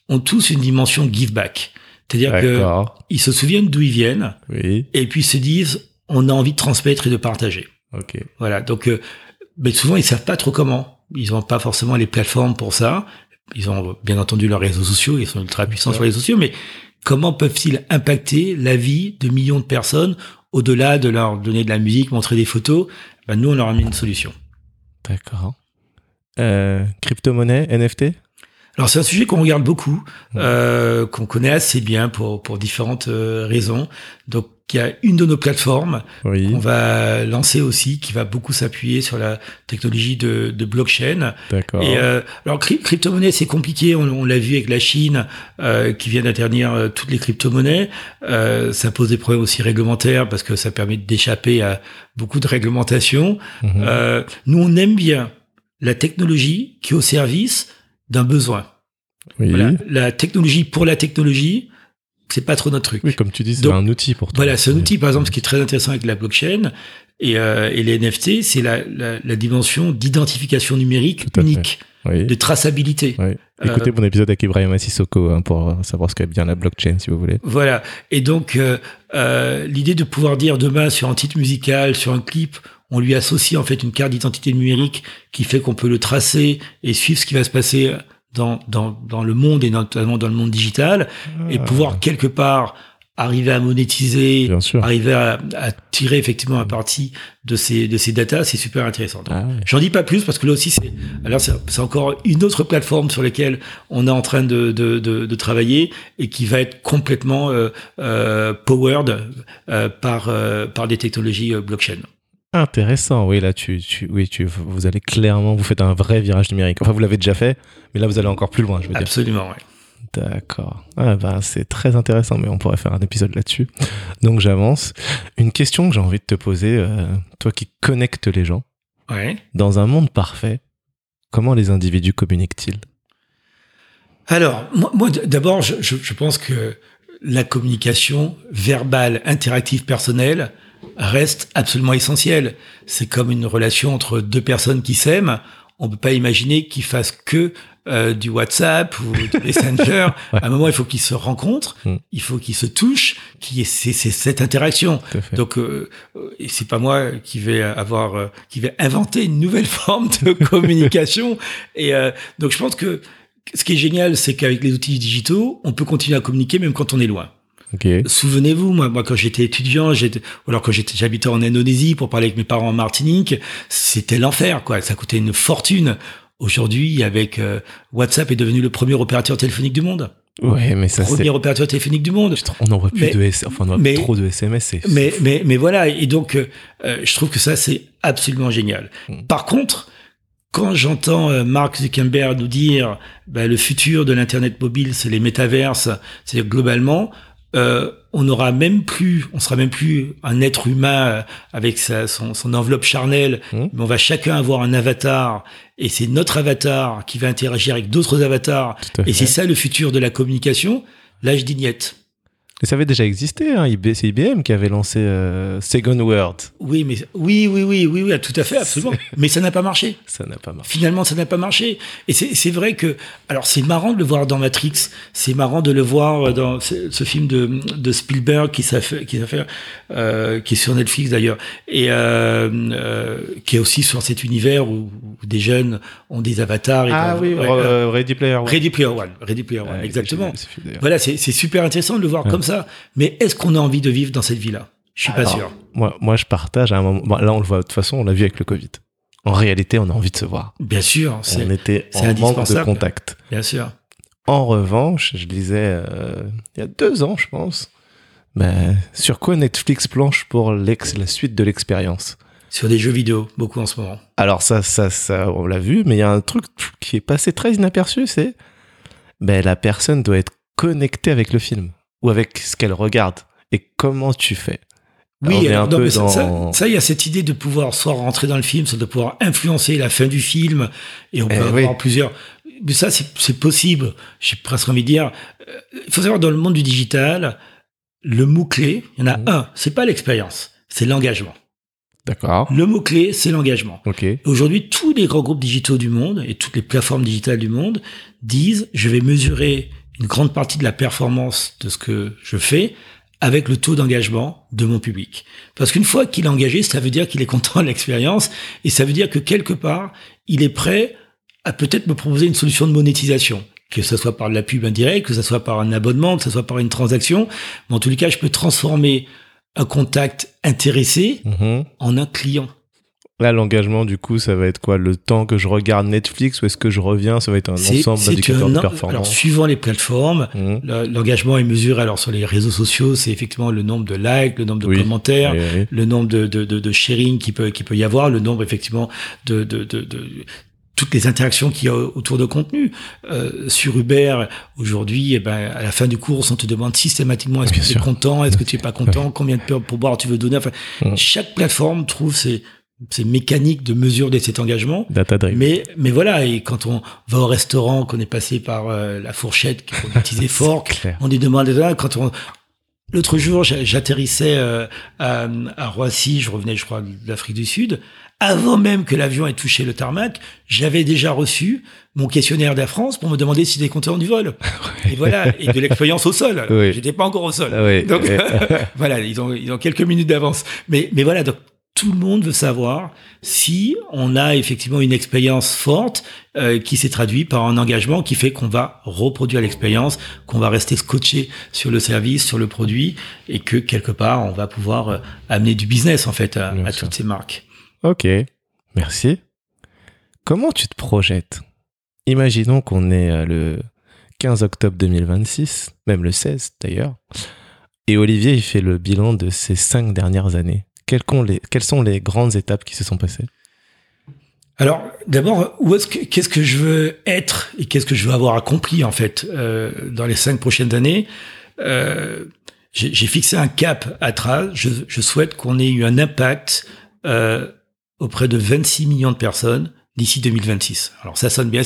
ont tous une dimension give back. C'est-à-dire que ils se souviennent d'où ils viennent oui. et puis se disent on a envie de transmettre et de partager. Ok. Voilà. Donc, euh, mais souvent ils savent pas trop comment. Ils n'ont pas forcément les plateformes pour ça. Ils ont bien entendu leurs réseaux sociaux. Ils sont ultra puissants sur les réseaux sociaux. Mais comment peuvent-ils impacter la vie de millions de personnes au-delà de leur donner de la musique, montrer des photos? Ben, Nous, on leur a mis une solution. D'accord. Euh, crypto-monnaie, NFT Alors c'est un sujet qu'on regarde beaucoup, euh, qu'on connaît assez bien pour pour différentes euh, raisons. Donc il y a une de nos plateformes Oui. qu'on va lancer aussi, qui va beaucoup s'appuyer sur la technologie de, de blockchain. D'accord. Et euh, alors cryp- crypto-monnaie c'est compliqué, on, on l'a vu avec la Chine euh, qui vient d'interdire euh, toutes les crypto-monnaies. Euh, ça pose des problèmes aussi réglementaires parce que ça permet d'échapper à beaucoup de réglementations. Euh, nous on aime bien la technologie qui est au service d'un besoin. oui. Voilà. La technologie pour la technologie, c'est pas trop notre truc. Oui, comme tu dis, c'est un outil pour toi. Voilà, c'est un outil, par exemple, ce qui est très intéressant avec la blockchain et, euh, et les NFT, c'est la, la, la dimension d'identification numérique unique, Oui. de traçabilité. Oui. Écoutez mon épisode avec Ibrahim Sissoko hein, pour savoir ce qu'est bien la blockchain, si vous voulez. Voilà. Et donc, euh, euh, l'idée de pouvoir dire demain sur un titre musical, sur un clip, on lui associe en fait une carte d'identité numérique qui fait qu'on peut le tracer et suivre ce qui va se passer dans, dans, dans le monde et notamment dans le monde digital et Ah, pouvoir quelque part arriver à monétiser, arriver à, à tirer effectivement un parti de ces, de ces datas, c'est super intéressant. Ah ouais. J'en dis pas plus parce que là aussi c'est alors c'est c'est encore une autre plateforme sur laquelle on est en train de, de, de, de travailler et qui va être complètement euh, euh, powered euh, par euh, par des technologies euh, blockchain. Intéressant, oui, là, tu, tu, oui, tu, vous allez clairement, vous faites un vrai virage numérique. Enfin, vous l'avez déjà fait, mais là, vous allez encore plus loin, je veux dire. Absolument, ouais. D'accord. Ah, bah, c'est très intéressant, mais on pourrait faire un épisode là-dessus. Donc, j'avance. Une question que j'ai envie de te poser, euh, toi qui connectes les gens, ouais. dans un monde parfait, comment les individus communiquent-ils? Alors, moi, d'abord, je, je, je pense que la communication verbale, interactive, personnelle reste absolument essentielle. C'est comme une relation entre deux personnes qui s'aiment. On peut pas imaginer qu'ils fassent que euh, du WhatsApp ou du [LAUGHS] Messenger. À un moment, il faut qu'ils se rencontrent, Mm. il faut qu'ils se touchent, qu'il y ait c'est, c'est cette interaction. Donc, euh, euh, c'est pas moi qui vais avoir, euh, qui vais inventer une nouvelle [LAUGHS] forme de communication. et donc, je pense que ce qui est génial, c'est qu'avec les outils digitaux, on peut continuer à communiquer même quand on est loin. Souvenez-vous, moi, moi, quand j'étais étudiant, j'étais, ou alors quand j'habitais en Indonésie pour parler avec mes parents en Martinique, c'était l'enfer, quoi. Ça coûtait une fortune. Aujourd'hui, avec euh, WhatsApp est devenu le premier opérateur téléphonique du monde. Ouais, mais ça, c'est. Premier opérateur téléphonique du monde. Putain, On n'aurait plus Mais- de S... enfin, on aurait mais- trop de SMS. Mais, mais, mais voilà. Et donc, euh, euh, je trouve que ça, c'est absolument génial. Mm. Par contre, quand j'entends euh, Mark Zuckerberg nous dire bah, le futur de l'internet mobile, c'est les métaverses, c'est globalement, euh, on n'aura même plus, on sera même plus un être humain euh, avec sa, son, son enveloppe charnelle, Mm. mais on va chacun avoir un avatar, et c'est notre avatar qui va interagir avec d'autres avatars, et c'est ça le futur de la communication. Là, je dis niette. Et ça avait déjà existé, hein. C'est IBM qui avait lancé euh, Second World. Oui, mais oui, oui, oui, oui, oui, tout à fait, absolument. [LAUGHS] Mais ça n'a pas marché. Ça n'a pas marché. Finalement, ça n'a pas marché. Et c'est vrai que, alors c'est marrant de le voir dans Matrix, c'est marrant de le voir dans ce, ce film de, de Spielberg qui s'est fait, qui fait, euh, qui est sur Netflix d'ailleurs, et euh, euh, qui est aussi sur cet univers où, où des jeunes ont des avatars. Et Ah oui, euh, Ready Player One. Ready Player One, Ready Player One, exactement. c'est génial, ce film, d'ailleurs. Voilà, c'est c'est super intéressant de le voir Ouais. comme ça. Mais est-ce qu'on a envie de vivre dans cette vie-là? Je suis pas sûr. Moi, moi, je partage à un moment. bon, là, on le voit de toute façon, on l'a vu avec le Covid. En réalité, on a envie de se voir. Bien sûr, On c'est était c'est en manque de contact. bien sûr. En revanche, je lisais euh, il y a deux ans, je pense, ben, sur quoi Netflix planche pour l'ex- la suite de l'expérience? Sur des jeux vidéo, beaucoup en ce moment. Alors ça, ça, ça, on l'a vu, mais il y a un truc qui est passé très inaperçu, c'est ben, la personne doit être connectée avec le film ou avec ce qu'elle regarde. Et comment tu fais? Oui, alors, non, mais ça- dans- ça, ça, il y a cette idée de pouvoir soit rentrer dans le film, soit de pouvoir influencer la fin du film, et on peut Eh avoir oui. plusieurs. Mais ça, c'est possible. J'ai presque envie de dire. euh, Il faut savoir dans le monde du digital, le mot clé, il y en a Mhm. un. C'est pas l'expérience, c'est l'engagement. D'accord. Le mot clé, c'est l'engagement. Ok. Aujourd'hui, tous les grands groupes digitaux du monde et toutes les plateformes digitales du monde disent je vais mesurer une grande partie de la performance de ce que je fais avec le taux d'engagement de mon public. Parce qu'une fois qu'il est engagé, ça veut dire qu'il est content de l'expérience et ça veut dire que quelque part, il est prêt à peut-être me proposer une solution de monétisation. Que ce soit par de la pub indirecte, que ce soit par un abonnement, que ce soit par une transaction. Mais en tous les cas, je peux transformer un contact intéressé Mhm. en un client. Là, l'engagement, du coup, ça va être quoi? Le temps que je regarde Netflix ou est-ce que je reviens? Ça va être un ensemble d'indicateurs de Alors, performance. suivant les plateformes, Mhm. le- l'engagement est mesuré alors sur les réseaux sociaux, c'est effectivement le nombre de likes, le nombre de Oui. commentaires, Oui, oui. le nombre de, de, de, de sharing qui peut, qui peut y avoir, le nombre effectivement de, de, de, de- toutes les interactions qu'il y a autour de contenu. Euh, sur Uber, aujourd'hui, eh ben, à la fin du cours, on te demande systématiquement est-ce que tu es sûr. content, est-ce que tu es pas [LAUGHS] content, combien de pour pourboire tu veux donner. Enfin, chaque plateforme trouve ses, ses mécaniques de mesure de cet engagement. Data. Mais, mais voilà, et quand on va au restaurant, qu'on est passé par euh, la fourchette, qu'on forks, [LAUGHS] Clair. on lui demande quand on l'autre jour j'a- j'atterrissais euh, à, à Roissy je revenais je crois de l'Afrique du Sud avant même que l'avion ait touché le tarmac j'avais déjà reçu mon questionnaire d'Air France pour me demander si j'étais content du vol [LAUGHS] et voilà et de l'expérience au sol Oui. j'étais pas encore au sol Ah oui. donc [LAUGHS] voilà ils ont ils ont quelques minutes d'avance mais mais voilà donc tout le monde veut savoir si on a effectivement une expérience forte euh, qui s'est traduite par un engagement qui fait qu'on va reproduire l'expérience, qu'on va rester scotché sur le service, sur le produit, et que quelque part on va pouvoir euh, amener du business en fait à, à toutes ces marques. Ok, merci. Comment tu te projettes? Imaginons qu'on est euh, le 15 octobre 2026, même le 16 d'ailleurs, et Olivier il fait le bilan de ces cinq dernières années. Quelles, qu'ont les- quelles sont les grandes étapes qui se sont passées? Alors d'abord, où est-ce que qu'est-ce que je veux être et qu'est-ce que je veux avoir accompli en fait euh, dans les cinq prochaines années? Euh, J'ai j'ai fixé un cap à Traz. Je, je souhaite qu'on ait eu un impact euh, auprès de 26 millions de personnes d'ici 2026. Alors ça sonne bien.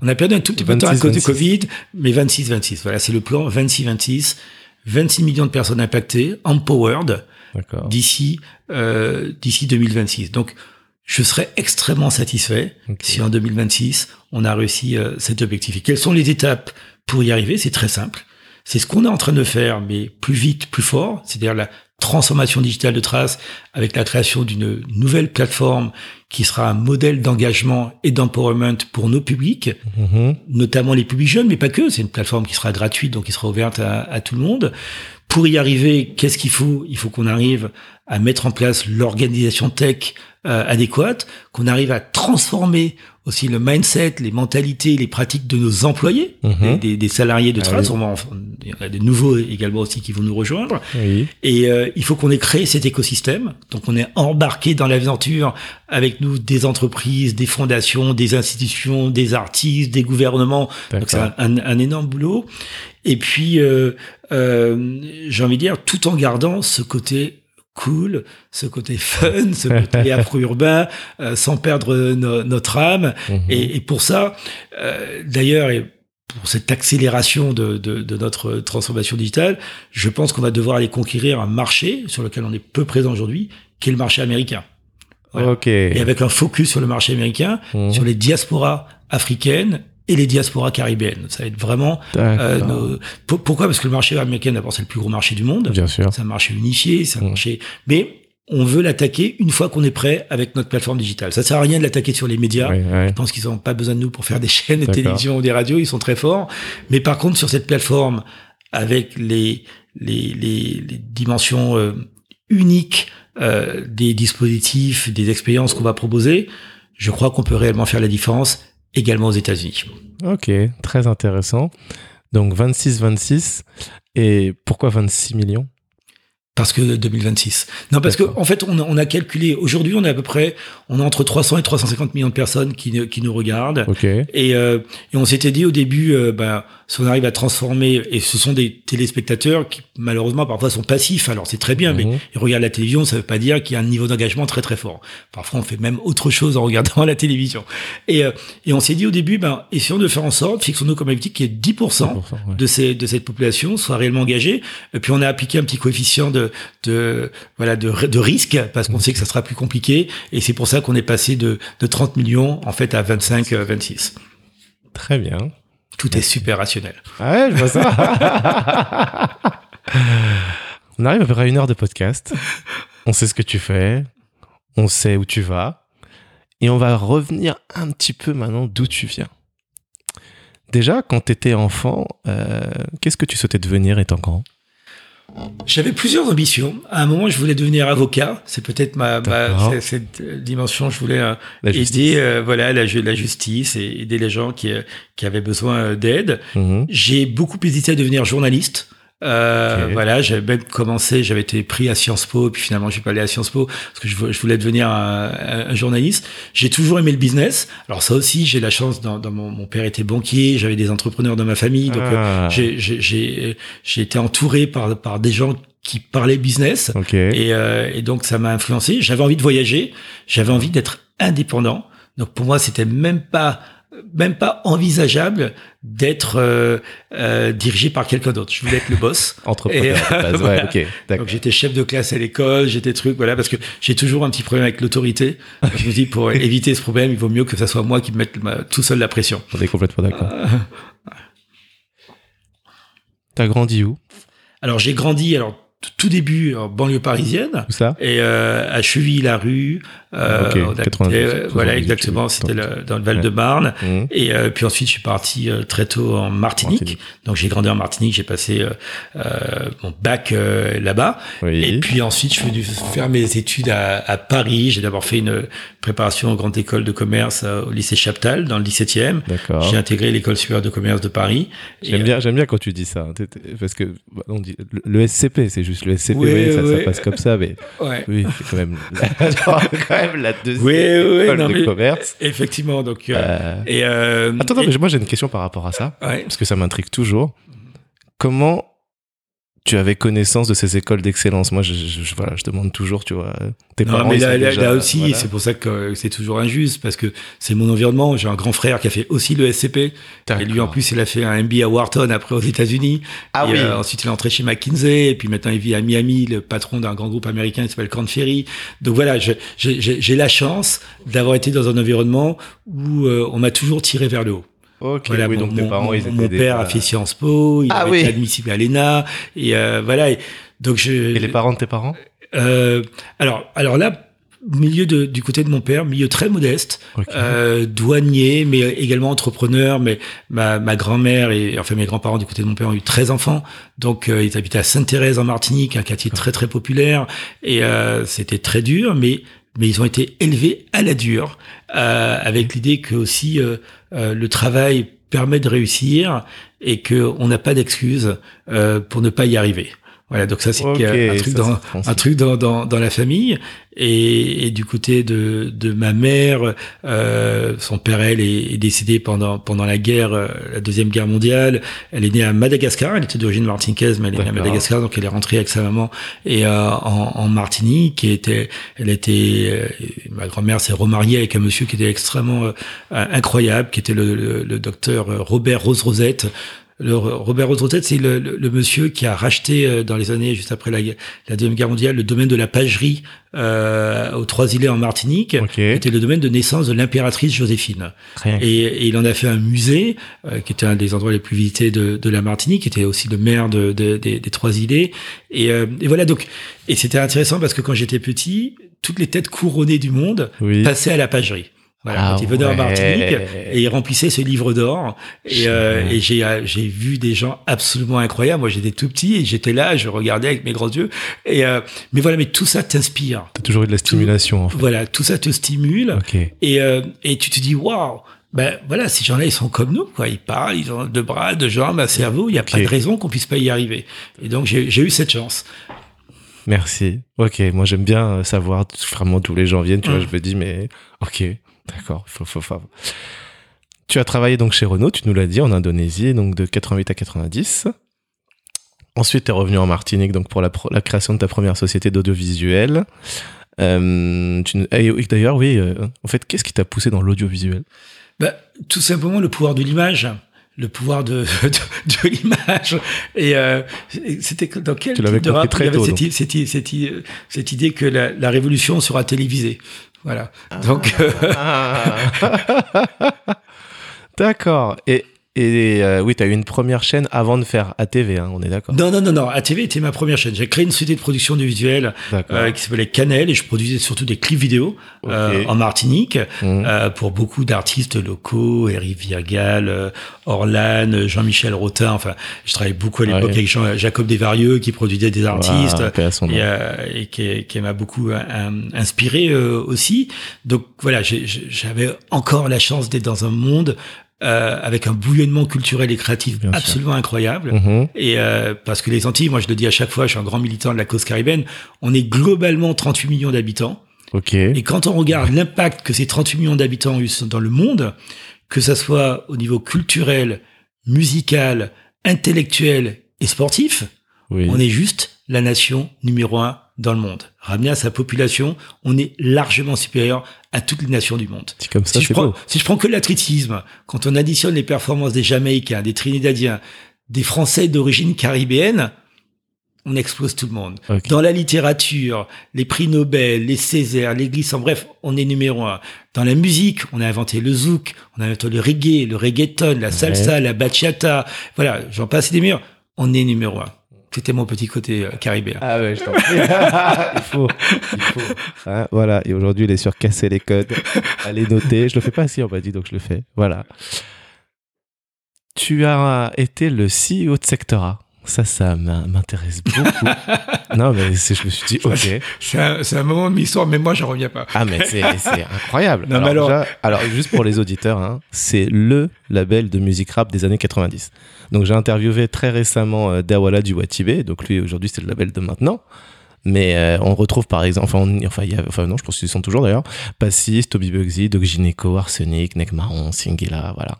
On a perdu un tout petit peu de temps à 26, cause du 26. Covid, mais 26-26. Voilà, c'est le plan 26-26. 26 millions de personnes impactées, empowered. D'ici euh, d'ici 2026. Donc, je serais extrêmement satisfait si en 2026 on a réussi euh, cet objectif. Et quelles sont les étapes pour y arriver? C'est très simple. C'est ce qu'on est en train de faire, mais plus vite, plus fort. C'est-à-dire la transformation digitale de Trace avec la création d'une nouvelle plateforme qui sera un modèle d'engagement et d'empowerment pour nos publics Mhm. notamment les publics jeunes, mais pas que. C'est une plateforme qui sera gratuite, donc qui sera ouverte à, à tout le monde. Pour y arriver, qu'est-ce qu'il faut? Il faut qu'on arrive à mettre en place l'organisation tech euh, adéquate, qu'on arrive à transformer aussi le mindset, les mentalités, les pratiques de nos employés, Mhm. des, des- des salariés de Ah Trace. oui. On va en- il y en a de nouveaux également aussi qui vont nous rejoindre. Oui. Et euh, il faut qu'on ait créé cet écosystème. Donc on est embarqué dans l'aventure avec nous des entreprises, des fondations, des institutions, des artistes, des gouvernements. Donc c'est un, un- un énorme boulot. Et puis euh, euh, j'ai envie de dire tout en gardant ce côté cool, ce côté fun, ce côté [LAUGHS] afro-urbain, euh, sans perdre no- notre âme. Mhm. Et, et pour ça, euh, d'ailleurs, et pour cette accélération de, de, de notre transformation digitale, je pense qu'on va devoir aller conquérir un marché sur lequel on est peu présent aujourd'hui, qui est le marché américain. Voilà. Ok. Et avec un focus sur le marché américain, Mhm. sur les diasporas africaines et les diasporas caribéennes. Ça va être vraiment... euh, nos- Pourquoi? Parce que le marché américain, d'abord, c'est le plus gros marché du monde. Bien sûr. C'est un marché unifié, c'est un Mm. marché. Mais on veut l'attaquer une fois qu'on est prêt avec notre plateforme digitale. Ça sert à rien de l'attaquer sur les médias. Je pense qu'ils n'ont pas besoin de nous pour faire des chaînes de D'accord. télévision ou des radios. Ils sont très forts. Mais par contre, sur cette plateforme, avec les les, les, les dimensions euh, uniques euh, des dispositifs, des expériences qu'on va proposer, je crois qu'on peut réellement faire la différence également aux États-Unis. Ok, très intéressant. Donc 26-26. Et pourquoi 26 millions? Parce que 2026. Non, parce que D'accord. en fait, on a, on a calculé. Aujourd'hui, on a à peu près, on a entre 300 et 350 millions de personnes qui, qui nous regardent. Ok. Et, euh, et on s'était dit au début, euh, bah, si on arrive à transformer, et ce sont des téléspectateurs qui malheureusement parfois sont passifs, alors c'est très bien, mais Mhm. ils regardent la télévision, ça veut pas dire qu'il y a un niveau d'engagement très très fort. Parfois on fait même autre chose en regardant [LAUGHS] la télévision. Et, euh, et on s'est dit au début, ben, essayons de faire en sorte, fixons-nous comme objectif qu'il y ait 10%, 10%, ouais. de, ces, de cette population soit réellement engagée. Et puis on a appliqué un petit coefficient de, de voilà de, de risque parce qu'on sait que ça sera plus compliqué. Et c'est pour ça qu'on est passé de, de 30 millions en fait à 25, euh, 26. Très bien. Tout est super rationnel. Ah ouais, je vois ça. [LAUGHS] on arrive à peu près à une heure de podcast. On sait ce que tu fais. On sait où tu vas. Et on va revenir un petit peu maintenant d'où tu viens. Déjà, quand tu étais enfant, euh, qu'est-ce que tu souhaitais devenir étant grand? J'avais plusieurs ambitions. À un moment, je voulais devenir avocat. C'est peut-être ma, ma cette dimension. Je voulais euh, aider, euh, voilà, la, la, justice et aider les gens qui, euh, qui avaient besoin d'aide. Mhm. J'ai beaucoup hésité à devenir journaliste. Euh, Voilà, j'avais même commencé, j'avais été pris à Sciences Po, puis finalement j'ai pas allé à Sciences Po parce que je, voulais devenir un, un journaliste. J'ai toujours aimé le business. Alors ça aussi, j'ai la chance. Dans, dans mon, mon, père était banquier, j'avais des entrepreneurs dans ma famille, donc ah. j'ai été entouré par par des gens qui parlaient business. Et, euh, et donc ça m'a influencé. J'avais envie de voyager, j'avais envie d'être indépendant. Donc pour moi, c'était même pas même pas envisageable d'être euh, euh, dirigé par quelqu'un d'autre. Je voulais être le boss. [LAUGHS] Entrepreneur. ouais, okay, [LAUGHS] Donc j'étais chef de classe à l'école, j'étais truc, voilà, parce que j'ai toujours un petit problème avec l'autorité. je me dis pour [LAUGHS] éviter ce problème, il vaut mieux que ça soit moi qui me mette tout seul la pression. On est complètement d'accord. Euh, T'as grandi où? Alors j'ai grandi alors tout début en banlieue parisienne. Où ça? Et euh, à Cheville-la-Rue. Euh, euh voilà, exactement. C'était dans le Val-de-Marne. Mmh. Et euh, puis ensuite, je suis parti euh, très tôt en Martinique. Donc j'ai grandi en Martinique. J'ai passé mon bac là-bas. Oui. Et puis ensuite, je suis venu faire mes études à, à Paris. J'ai d'abord fait une préparation en grande école de commerce au lycée Chaptal, dans le 17e. J'ai intégré l'école supérieure de commerce de Paris. J'aime bien, j'aime bien quand tu dis ça, parce que on dit le SCP, c'est juste le SCP, oui, ça, ça, passe comme ça, mais oui, c'est quand même, [LAUGHS] [LAUGHS] même la deuxième école de commerce. Effectivement, donc. Euh, euh, et euh, Attends, mais moi j'ai une question par rapport à ça, parce que ça m'intrigue toujours. Comment tu avais connaissance de ces écoles d'excellence. Moi, je, je, voilà, je demande toujours, tu vois, tes non, mais là, là, aussi, c'est pour ça que c'est toujours injuste, parce que c'est mon environnement. J'ai un grand frère qui a fait aussi le SCP. Et lui, en plus, il a fait un MBA à Wharton après aux États-Unis. Ah oui. Euh, ensuite, il est entré chez McKinsey. Et puis maintenant, il vit à Miami, le patron d'un grand groupe américain qui s'appelle Corn Ferry. Donc voilà, j'ai la chance d'avoir été dans un environnement où euh, on m'a toujours tiré vers le haut. Ok, voilà, oui, donc mon, tes parents, ils étaient Mon père a fait Sciences Po, il ah, été admissible à l'ENA, et euh, voilà. Et, donc je. Et les parents de tes parents euh, Alors, alors là, milieu de, du côté de mon père, milieu très modeste, euh, douanier, mais également entrepreneur. Mais ma, ma grand-mère et enfin mes grands-parents du côté de mon père ont eu 13 enfants, donc euh, ils habitaient à Sainte-Thérèse en Martinique, un quartier très très populaire, et euh, c'était très dur, mais mais ils ont été élevés à la dure, euh, avec l'idée que aussi euh, euh, le travail permet de réussir et que on n'a pas d'excuses pour ne pas y arriver. Voilà, donc ça c'est un truc, dans, un truc dans, dans, dans, la famille. Et, et, du côté de, de ma mère, euh, son père, elle, est, est, décédé pendant, pendant la guerre, euh, la Deuxième Guerre mondiale. Elle est née à Madagascar, elle était d'origine martiniquaise, mais elle est née à Madagascar, donc elle est rentrée avec sa maman et euh, en, en, Martinique. Et était, elle était, euh, ma grand-mère s'est remariée avec un monsieur qui était extrêmement incroyable, qui était le, le, le docteur Robert Rose-Rosette, le Robert Rosette, c'est le, le, monsieur qui a racheté euh, dans les années juste après la, la Deuxième Guerre mondiale le domaine de la pagerie euh, aux Trois-Îlets en Martinique. Okay. C'était le domaine de naissance de l'impératrice Joséphine. Et, et, il en a fait un musée euh, qui était un des endroits les plus visités de, de la Martinique, qui était aussi le maire de, de, des, des Trois-Îlets. Et, euh, et, voilà donc. Et c'était intéressant parce que quand j'étais petit, toutes les têtes couronnées du monde passaient à la pagerie. Voilà, ah quand il venait en Martinique et il remplissait ce livre d'or. Et, euh, et j'ai euh, j'ai vu des gens absolument incroyables. Moi, j'étais tout petit et j'étais là, je regardais avec mes grands yeux. Et euh, mais voilà, mais tout ça t'inspire. T'as toujours eu de la stimulation. en fait. Voilà, tout ça te stimule. Et euh, et tu te dis waouh. Ben voilà, ces gens-là, ils sont comme nous, quoi. Ils parlent, ils ont deux bras, deux jambes, un cerveau. Il n'y a pas de raison qu'on puisse pas y arriver. Et donc j'ai eu cette chance. Merci. Ok, moi j'aime bien savoir vraiment d'où les gens viennent. Tu vois, mm. je me dis mais ok, D'accord, faut, faut, faut. Tu as travaillé donc chez Renault, tu nous l'as dit, en Indonésie, donc de 88 à 90. Ensuite, tu es revenu en Martinique donc pour la, la création de ta première société d'audiovisuel. Euh, D'ailleurs, oui, euh, en fait, qu'est-ce qui t'a poussé dans l'audiovisuel? Bah, Tout simplement le pouvoir de l'image le pouvoir de, [LAUGHS] de, de l'image. Et euh, c'était dans quel tu type de rap? Il y avait cette, cette, cette, cette, idée que la, la, révolution sera télévisée. Voilà. Donc. Ah. [LAUGHS] [LAUGHS] D'accord. Et Et euh, oui, tu as eu une première chaîne avant de faire ATV, hein, on est d'accord Non, non, non, non. ATV était ma première chaîne. J'ai créé une société de production de visuel euh, qui s'appelait Canel et je produisais surtout des clips vidéo euh, en Martinique mmh. euh, pour beaucoup d'artistes locaux, Eric Virgal, euh, Orlan, Jean-Michel Rotin. Enfin, je travaillais beaucoup à l'époque avec Jean, Jacob Desvarieux qui produisait des artistes et, et, qui, qui m'a beaucoup inspiré aussi. Donc voilà, j'avais encore la chance d'être dans un monde euh, avec un bouillonnement culturel et créatif absolument incroyable. Mm-hmm. Et euh, parce que les Antilles, moi je le dis à chaque fois, je suis un grand militant de la cause caribéenne, on est globalement 38 millions d'habitants. Okay. Et quand on regarde l'impact que ces 38 millions d'habitants ont eu dans le monde, que ça soit au niveau culturel, musical, intellectuel et sportif, on est juste la nation numéro un dans le monde. Ramené à sa population, on est largement supérieur à toutes les nations du monde. Comme ça, si, je prends, si je prends que l'athlétisme, quand on additionne les performances des Jamaïcains, des Trinidadiens, des Français d'origine caribéenne, on explose tout le monde. Dans la littérature, les prix Nobel, les Césaires, l'église, en bref, on est numéro un. Dans la musique, on a inventé le zouk, on a inventé le reggae, le reggaeton, la salsa, la bachata. Voilà, j'en passe des meilleurs. On est numéro un. C'était mon petit côté euh, caribéen. Ah ouais, je t'en prie. [LAUGHS] il faut. Il faut. Hein, voilà. Et aujourd'hui, il est sur casser les codes. Allez noter. Je le fais pas si on m'a dit, donc je le fais. Voilà. Tu as été le CEO de Sectora. Ça, ça m'intéresse beaucoup. [LAUGHS] non, mais je me suis dit, ok. C'est un, un, moment de l'histoire, mais moi, j'en reviens pas. Ah, mais c'est incroyable. Non, alors, mais alors... alors, juste pour les auditeurs, hein, c'est le label de musique rap des années 90. Donc, j'ai interviewé très récemment euh, Dawala du Watibé. Donc, lui, aujourd'hui, c'est le label de maintenant. Mais euh, on retrouve par exemple, enfin, enfin, y a, enfin non, je pense qu'ils sont toujours d'ailleurs, Passis, Toby Bugsy, Doc Gineco, Arsenic, Neck Marron, voilà.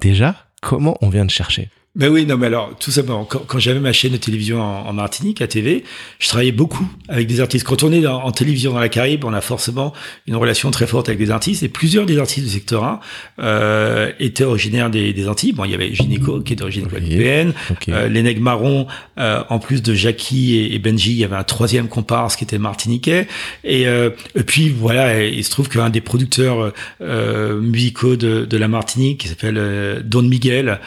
Déjà, comment on vient de chercher? Ben oui, non, mais alors, tout simplement, quand, quand j'avais ma chaîne de télévision en, Martinique, à TV, je travaillais beaucoup avec des artistes. Quand on est en télévision dans la Caraïbe, on a forcément une relation très forte avec des artistes, et plusieurs des artistes du secteur 1 euh, étaient originaires des, des, Antilles. Bon, il y avait Gynéco, qui est d'origine guadeloupéenne, okay. euh, les Nègres Marrons, euh, en plus de Jackie et, Benji, il y avait un troisième comparse qui était martiniquais. Et, euh, et puis, voilà, il se trouve qu'un des producteurs euh, musicaux de, de, la Martinique, qui s'appelle euh, Don Miguel,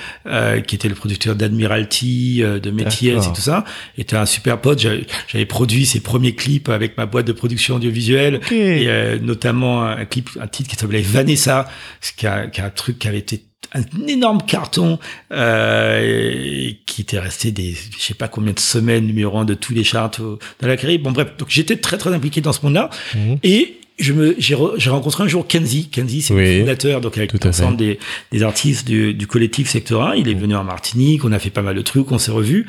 qui était le producteur d'Admiralty, euh, de Métiers et tout ça, était un super pote. J'avais produit ses premiers clips avec ma boîte de production audiovisuelle, et euh, notamment un clip, un titre qui s'appelait Vanessa, qui a, qui a un truc qui avait été un énorme carton euh, qui était resté des je sais pas combien de semaines numéro un de tous les charts dans la Caraïbe. Bon bref, donc j'étais très très impliqué dans ce monde-là mhm. et j'ai, rencontré un jour Kenzie. Kenzie, c'est le fondateur, donc avec l'ensemble des, des artistes du, du collectif Sectora. Il est venu en Martinique, on a fait pas mal de trucs, on s'est revus.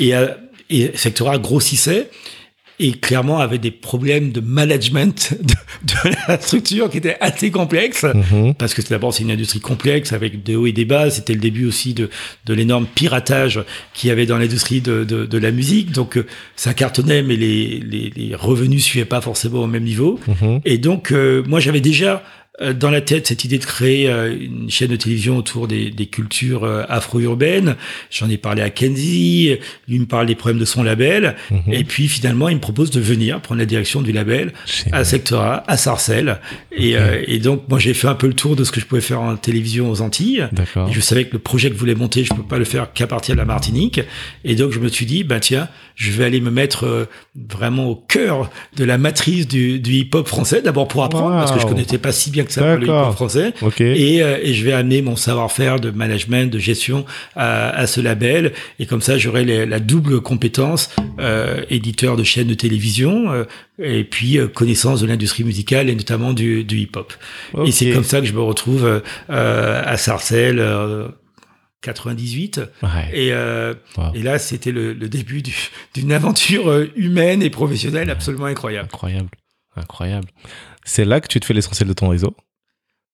Et, euh, et Sectora grossissait et clairement avait des problèmes de management [LAUGHS] de, de la structure qui étaient assez complexes mhm. parce que d'abord c'est une industrie complexe avec des hauts et des bas c'était le début aussi de, de l'énorme piratage qu'il y avait dans l'industrie de, de, de, la musique donc euh, ça cartonnait mais les, les, les, revenus suivaient pas forcément au même niveau mhm. et donc euh, moi j'avais déjà dans la tête cette idée de créer euh, une chaîne de télévision autour des, des cultures euh, afro-urbaines. J'en ai parlé à Kenzie, lui me parle des problèmes de son label, mhm. et puis finalement il me propose de venir prendre la direction du label à Sectora, à Sarcelles. Et, et, donc moi j'ai fait un peu le tour de ce que je pouvais faire en télévision aux Antilles. Et je savais que le projet que je voulais monter, je peux pas le faire qu'à partir de la Martinique. Et donc je me suis dit, bah tiens, je vais aller me mettre vraiment au cœur de la matrice du, du hip-hop français, d'abord pour apprendre, parce que je connaissais pas si bien que ça pour le français. Et, euh, et, je vais amener mon savoir-faire de management, de gestion à, à, ce label. Et comme ça, j'aurai la double compétence euh, éditeur de chaîne de télévision euh, et puis connaissance de l'industrie musicale et notamment du, du hip-hop. Et c'est comme ça que je me retrouve à Sarcelles. 98 et, euh, et là c'était le, le, début d'une aventure humaine et professionnelle absolument incroyable. Incroyable. Incroyable c'est là que tu te fais l'essentiel de ton réseau?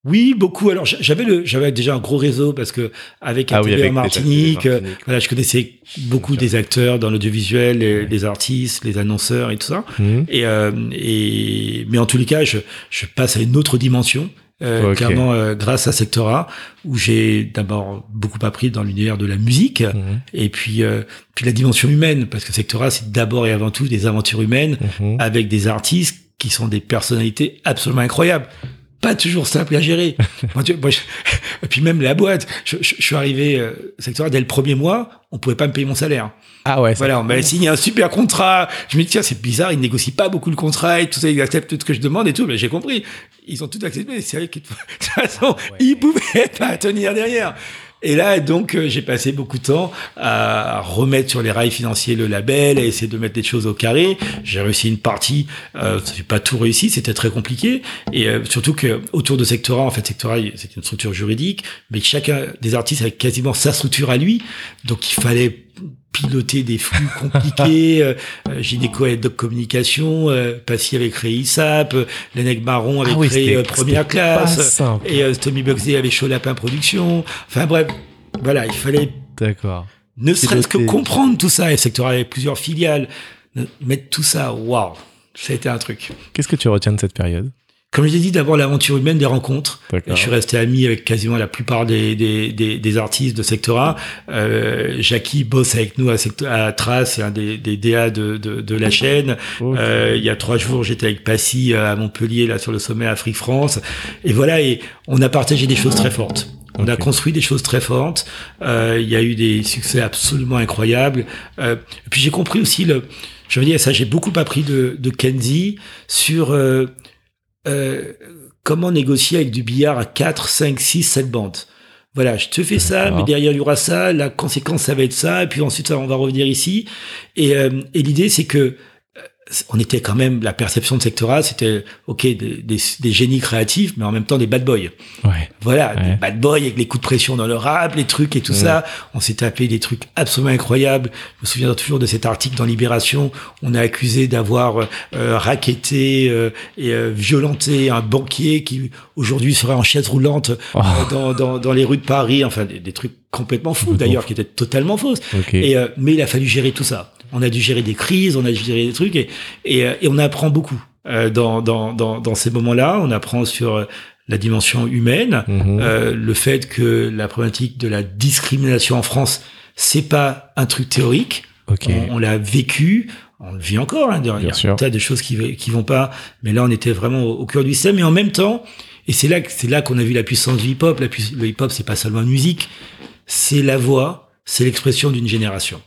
Oui, beaucoup. Alors j'avais le, j'avais déjà un gros réseau parce que avec ah en Martinique, euh, voilà, je connaissais beaucoup des acteurs dans l'audiovisuel, les, les, artistes, les annonceurs et tout ça. Mhm. Et, euh, et mais en tous les cas, je, je passe à une autre dimension. Euh, clairement euh, grâce à Sectora où j'ai d'abord beaucoup appris dans l'univers de la musique mhm. et puis euh, puis la dimension humaine parce que Sectora c'est d'abord et avant tout des aventures humaines mhm. avec des artistes qui sont des personnalités absolument incroyables pas toujours simple à gérer. [LAUGHS] moi, tu, moi, je- [LAUGHS] et puis même la boîte, je, je- je suis arrivé euh, secteur dès le premier mois, on pouvait pas me payer mon salaire. Ah ouais, Voilà, on m'avait signé un super contrat. Je me dis tiens, c'est bizarre, ils négocient pas beaucoup le contrat et tout ça, ils acceptent tout ce que je demande et tout. Mais j'ai compris, ils ont tout accepté. C'est vrai que de toute façon, ils pouvaient pas tenir derrière. Et là, donc, euh, j'ai passé beaucoup de temps à remettre sur les rails financiers le label, à essayer de mettre des choses au carré. J'ai réussi une partie, euh, j'ai pas tout réussi, c'était très compliqué. Et euh, surtout que autour de Sectora, en fait, Sectora, c'est une structure juridique, mais chacun des artistes avait quasiment sa structure à lui. Donc, il fallait piloter des flux [LAUGHS] compliqués. euh, euh, Gynéco et Doc Communication, euh, Passy avait créé ISAP, euh, Lenec Baron avait Ah oui, créé euh, Première Classe. Et Tommy Buxley avait Chaud Lapin Production. Enfin bref, voilà, il fallait D'accord. ne serait-ce que comprendre tout ça. Et Secteur avait plusieurs filiales. Mettre tout ça, waouh, ça a été un truc. Qu'est-ce que tu retiens de cette période? Comme je l'ai dit, d'abord l'aventure humaine des rencontres. Je suis resté ami avec quasiment la plupart des, des, des, des artistes de Sectora. Euh, Jackie bosse avec nous à, Secto- à Trace, un des, des DA de, de, de la chaîne. Ok. Euh, il y a trois jours, j'étais avec Passy euh, à Montpellier, là sur le sommet Afrique-France. Et voilà, et on a partagé des choses très fortes. On a Ok. construit des choses très fortes. Euh, il y a eu des succès absolument incroyables. Euh, et puis j'ai compris aussi le. Je veux dire, ça, j'ai beaucoup appris de, de Kenzie sur euh, comment négocier avec du billard à 4, 5, 6, 7 bandes? Voilà, je te fais ça, mais derrière il y aura ça, la conséquence ça va être ça, et puis ensuite on va revenir ici. Et, euh, et l'idée c'est que on était quand même la perception de Sectora, c'était ok des, des, des génies créatifs, mais en même temps des bad boys. Ouais. Voilà, Ouais. des bad boys avec les coups de pression dans le rap, les trucs et tout Ouais. ça. On s'est tapé des trucs absolument incroyables. Je me souviens toujours de cet article dans Libération. On a accusé d'avoir euh, racketté euh, et euh, violenté un banquier qui aujourd'hui serait en chaise roulante Oh, euh, dans, dans, dans les rues de Paris. Enfin, des, des trucs complètement fous d'ailleurs, qui étaient totalement fausses. ok. Et, euh, mais il a fallu gérer tout ça. On a dû gérer des crises, on a dû gérer des trucs, et, et, euh, et on apprend beaucoup euh, dans, dans, dans, dans ces moments-là. On apprend sur euh, la dimension humaine, Mhm. euh, le fait que la problématique de la discrimination en France, c'est pas un truc théorique. ok. On, on l'a vécu, on le vit encore. Hein, il y a sûr. un tas de choses qui qui vont pas, mais là on était vraiment au, au cœur du système. Et en même temps, et c'est là c'est là qu'on a vu la puissance du hip-hop. La le hip-hop, c'est pas seulement musique, c'est la voix, c'est l'expression d'une génération.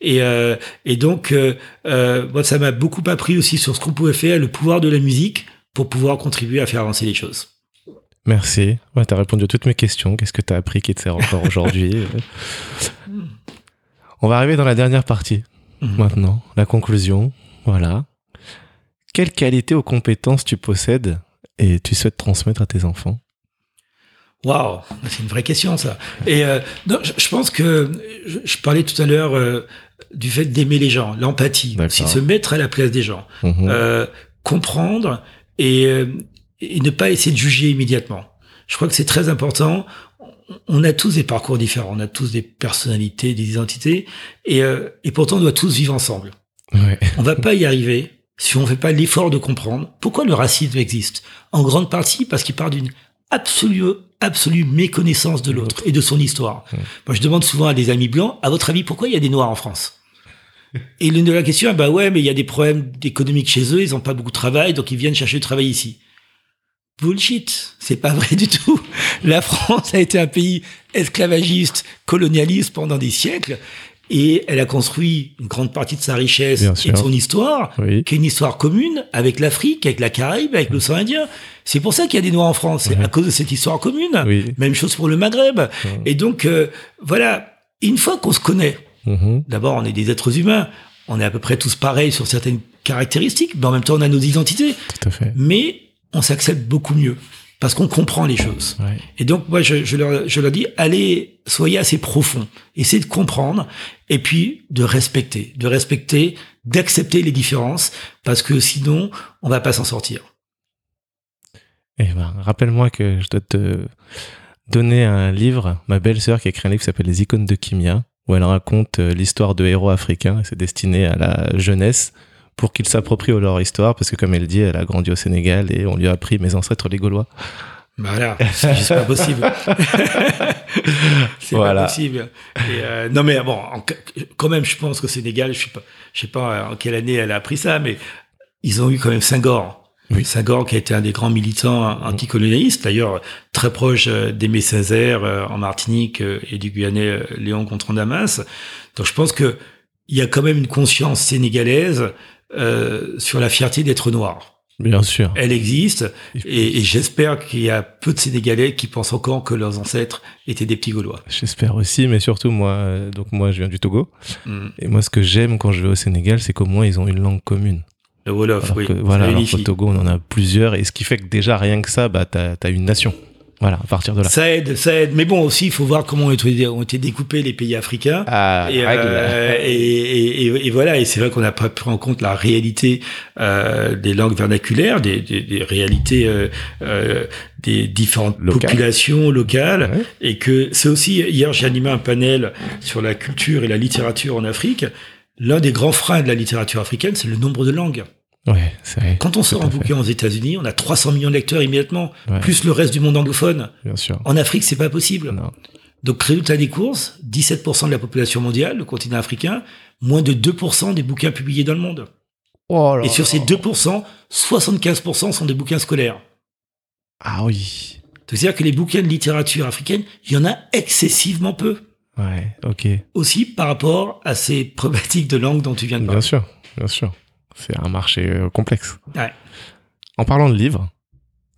Et, euh, et donc, euh, euh, moi, ça m'a beaucoup appris aussi sur ce qu'on pouvait faire, le pouvoir de la musique pour pouvoir contribuer à faire avancer les choses. Merci. Ouais, t'as répondu à toutes mes questions. Qu'est-ce que t'as appris qui te sert encore aujourd'hui [LAUGHS] On va arriver dans la dernière partie. Mhm. Maintenant, la conclusion. Voilà. Quelles qualités ou compétences tu possèdes et tu souhaites transmettre à tes enfants? Waouh, c'est une vraie question ça. Et euh, non, je, je pense que je, je parlais tout à l'heure euh, du fait d'aimer les gens, l'empathie, aussi se mettre à la place des gens, Mhm. euh, comprendre et, euh, et ne pas essayer de juger immédiatement. Je crois que c'est très important. On a tous des parcours différents, on a tous des personnalités, des identités, et, euh, et pourtant on doit tous vivre ensemble. Ouais. On va pas y arriver si on ne fait pas l'effort de comprendre pourquoi le racisme existe. En grande partie parce qu'il part d'une absolue, absolue méconnaissance de l'autre et de son histoire. Moi, je demande souvent à des amis blancs, à votre avis, pourquoi il y a des noirs en France? Et l'une de la question, ah bah ouais, mais il y a des problèmes économiques chez eux, ils ont pas beaucoup de travail, donc ils viennent chercher du travail ici. Bullshit, c'est pas vrai du tout. La France a été un pays esclavagiste, colonialiste pendant des siècles, et elle a construit une grande partie de sa richesse Bien et sûr. de son histoire, Oui. qui est une histoire commune avec l'Afrique, avec la Caraïbe, avec l'océan Indien. C'est pour ça qu'il y a des Noirs en France, c'est Ouais. à cause de cette histoire commune. Oui. Même chose pour le Maghreb. Ouais. Et donc, euh, voilà, une fois qu'on se connaît, Mhm. d'abord, on est des êtres humains, on est à peu près tous pareils sur certaines caractéristiques, mais en même temps, on a nos identités. Tout à fait. Mais on s'accepte beaucoup mieux parce qu'on comprend les choses. Ouais. Et donc, moi, je, je, leur, je leur dis, allez, soyez assez profond, essayez de comprendre, et puis de respecter, de respecter, d'accepter les différences, parce que sinon, on va pas s'en sortir. Eh ben, rappelle-moi que je dois te donner un livre, ma belle-sœur qui a écrit un livre qui s'appelle Les icônes de Kimia, où elle raconte euh, l'histoire de héros africains, c'est destiné à la jeunesse pour qu'ils s'approprient leur histoire, parce que comme elle dit, elle a grandi au Sénégal et on lui a appris mes ancêtres les Gaulois. Voilà, c'est juste pas possible. [LAUGHS] c'est Voilà. pas possible. Et euh, non mais bon, en- quand même, je pense qu'au Sénégal, je sais pas, je sais pas en quelle année elle a appris ça, mais ils ont eu quand même Senghor. Oui. Senghor, qui a été un des grands militants anticolonialistes, d'ailleurs très proche euh, d'Aimé Césaire euh, en Martinique et du Guyanais Léon Gontran-Damas. Donc je pense que il y a quand même une conscience sénégalaise euh, sur la fierté d'être noir. Bien sûr. Elle existe et, et j'espère qu'il y a peu de Sénégalais qui pensent encore que leurs ancêtres étaient des petits Gaulois. J'espère aussi, mais surtout moi, euh, donc moi je viens du Togo. Mm. Et moi ce que j'aime quand je vais au Sénégal, c'est qu'au moins ils ont une langue commune. Le Wolof, Alors oui. que, voilà, alors qu'au Togo on en a plusieurs, et ce qui fait que déjà rien que ça, bah t'as as une nation. Voilà, à partir de là. Ça aide, ça aide. Mais bon, aussi, il faut voir comment ont été, ont été découpés les pays africains. Ah, Et, euh, et, et, et- et voilà, et c'est vrai qu'on n'a pas pris en compte la réalité euh, des langues vernaculaires, des, des, des réalités euh, des différentes populations locales, Ouais. et que c'est aussi, hier j'ai animé un panel sur la culture et la littérature en Afrique. L'un des grands freins de la littérature africaine, c'est le nombre de langues. Ouais, c'est vrai. Quand on sort un bouquin aux États-Unis, on a 300 millions de lecteurs immédiatement, Ouais. plus le reste du monde anglophone. Bien sûr. En Afrique, c'est pas possible. Non. Donc, résultat des courses, 17% de la population mondiale, le continent africain, moins de 2% des bouquins publiés dans le monde. Oh là Et sur ces 2%, 75% sont des bouquins scolaires. Ah oui. C'est-à-dire que les bouquins de littérature africaine, il y en a excessivement peu. Ouais, ok. Aussi par rapport à ces [LAUGHS] problématiques de langue dont tu viens de Bien parler. sûr, bien sûr. C'est un marché euh, complexe. Ouais. En parlant de livres,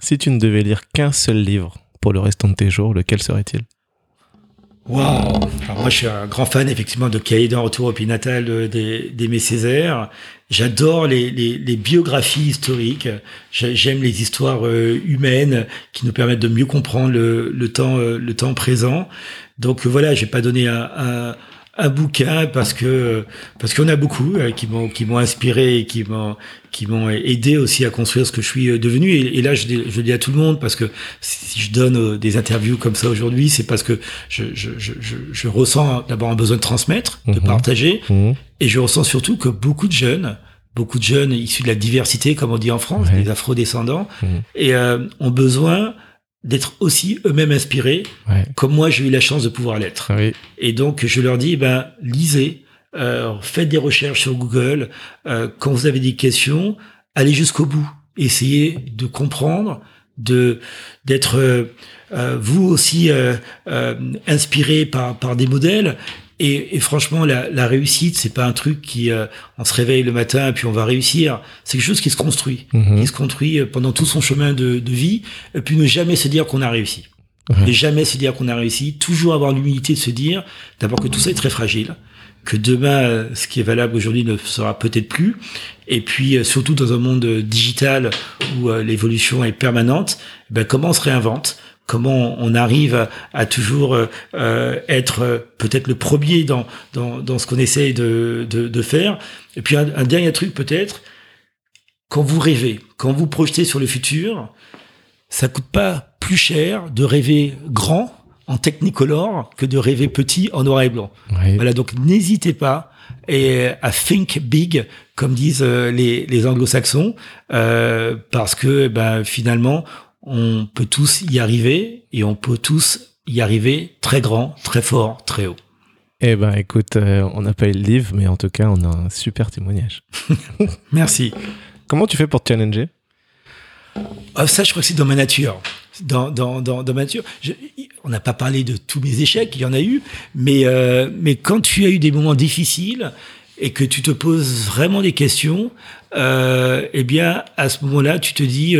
si tu ne devais lire qu'un seul livre pour le restant de tes jours, lequel serait-il? Waouh moi, je suis un grand fan, effectivement, de Cahiers d'un retour au pays natal euh, des- d'Aimé Césaire. J'adore les, les, les biographies historiques. J'ai- J'aime les histoires euh, humaines qui nous permettent de mieux comprendre le, le temps, euh, le temps présent. Donc voilà, j'ai pas donné un, un, un bouquin parce que parce en a beaucoup euh, qui m'ont qui m'ont inspiré et qui m'ont qui m'ont aidé aussi à construire ce que je suis euh, devenu. Et, et là, je, dis- je dis à tout le monde parce que si je donne euh, des interviews comme ça aujourd'hui, c'est parce que je, je, je, je, ressens d'abord un besoin de transmettre, de Mhm. partager, Mhm. et je ressens surtout que beaucoup de jeunes, beaucoup de jeunes issus de la diversité, comme on dit en France, Ouais. des afro-descendants, Mhm. et euh, ont besoin d'être aussi eux-mêmes inspirés, Ouais. comme moi j'ai eu la chance de pouvoir l'être. Oui. Et donc, je leur dis, ben, lisez, euh, faites des recherches sur Google. euh, quand vous avez des questions, allez jusqu'au bout. Essayez de comprendre, de d'être euh, vous aussi inspiré par par des modèles. Et, et franchement, la, la réussite, c'est pas un truc qui euh, on se réveille le matin et puis on va réussir. C'est quelque chose qui se construit, Mhm. qui se construit euh, pendant tout son chemin de, de vie. Et puis ne jamais se dire qu'on a réussi et jamais se dire qu'on a réussi, toujours avoir l'humilité de se dire d'abord que tout ça est très fragile, que demain euh, ce qui est valable aujourd'hui ne sera peut-être plus, et puis euh, surtout dans un monde digital où l'évolution est permanente, ben comment on se réinvente Comment on arrive à, toujours euh, être euh, peut-être le premier dans, dans, dans ce qu'on essaye de, de, de faire. Et puis un, un dernier truc peut-être, quand vous rêvez, quand vous projetez sur le futur, ça coûte pas plus cher de rêver grand en technicolor que de rêver petit en noir et blanc. Voilà, donc n'hésitez pas et à think big, comme disent euh, les, les anglo-saxons, euh, parce que ben, finalement, on peut tous y arriver et on peut tous y arriver très grand, très fort, très haut. Eh ben, écoute, euh, on n'a pas eu le livre, mais en tout cas, on a un super témoignage. [LAUGHS] Merci. Comment tu fais pour te challenger? Ah, ça, je crois que c'est dans ma nature. Dans, dans, dans, dans ma nature. Je- on n'a pas parlé de tous mes échecs, il y en a eu, mais, euh, mais quand tu as eu des moments difficiles et que tu te poses vraiment des questions, euh, eh bien, à ce moment-là, tu te dis,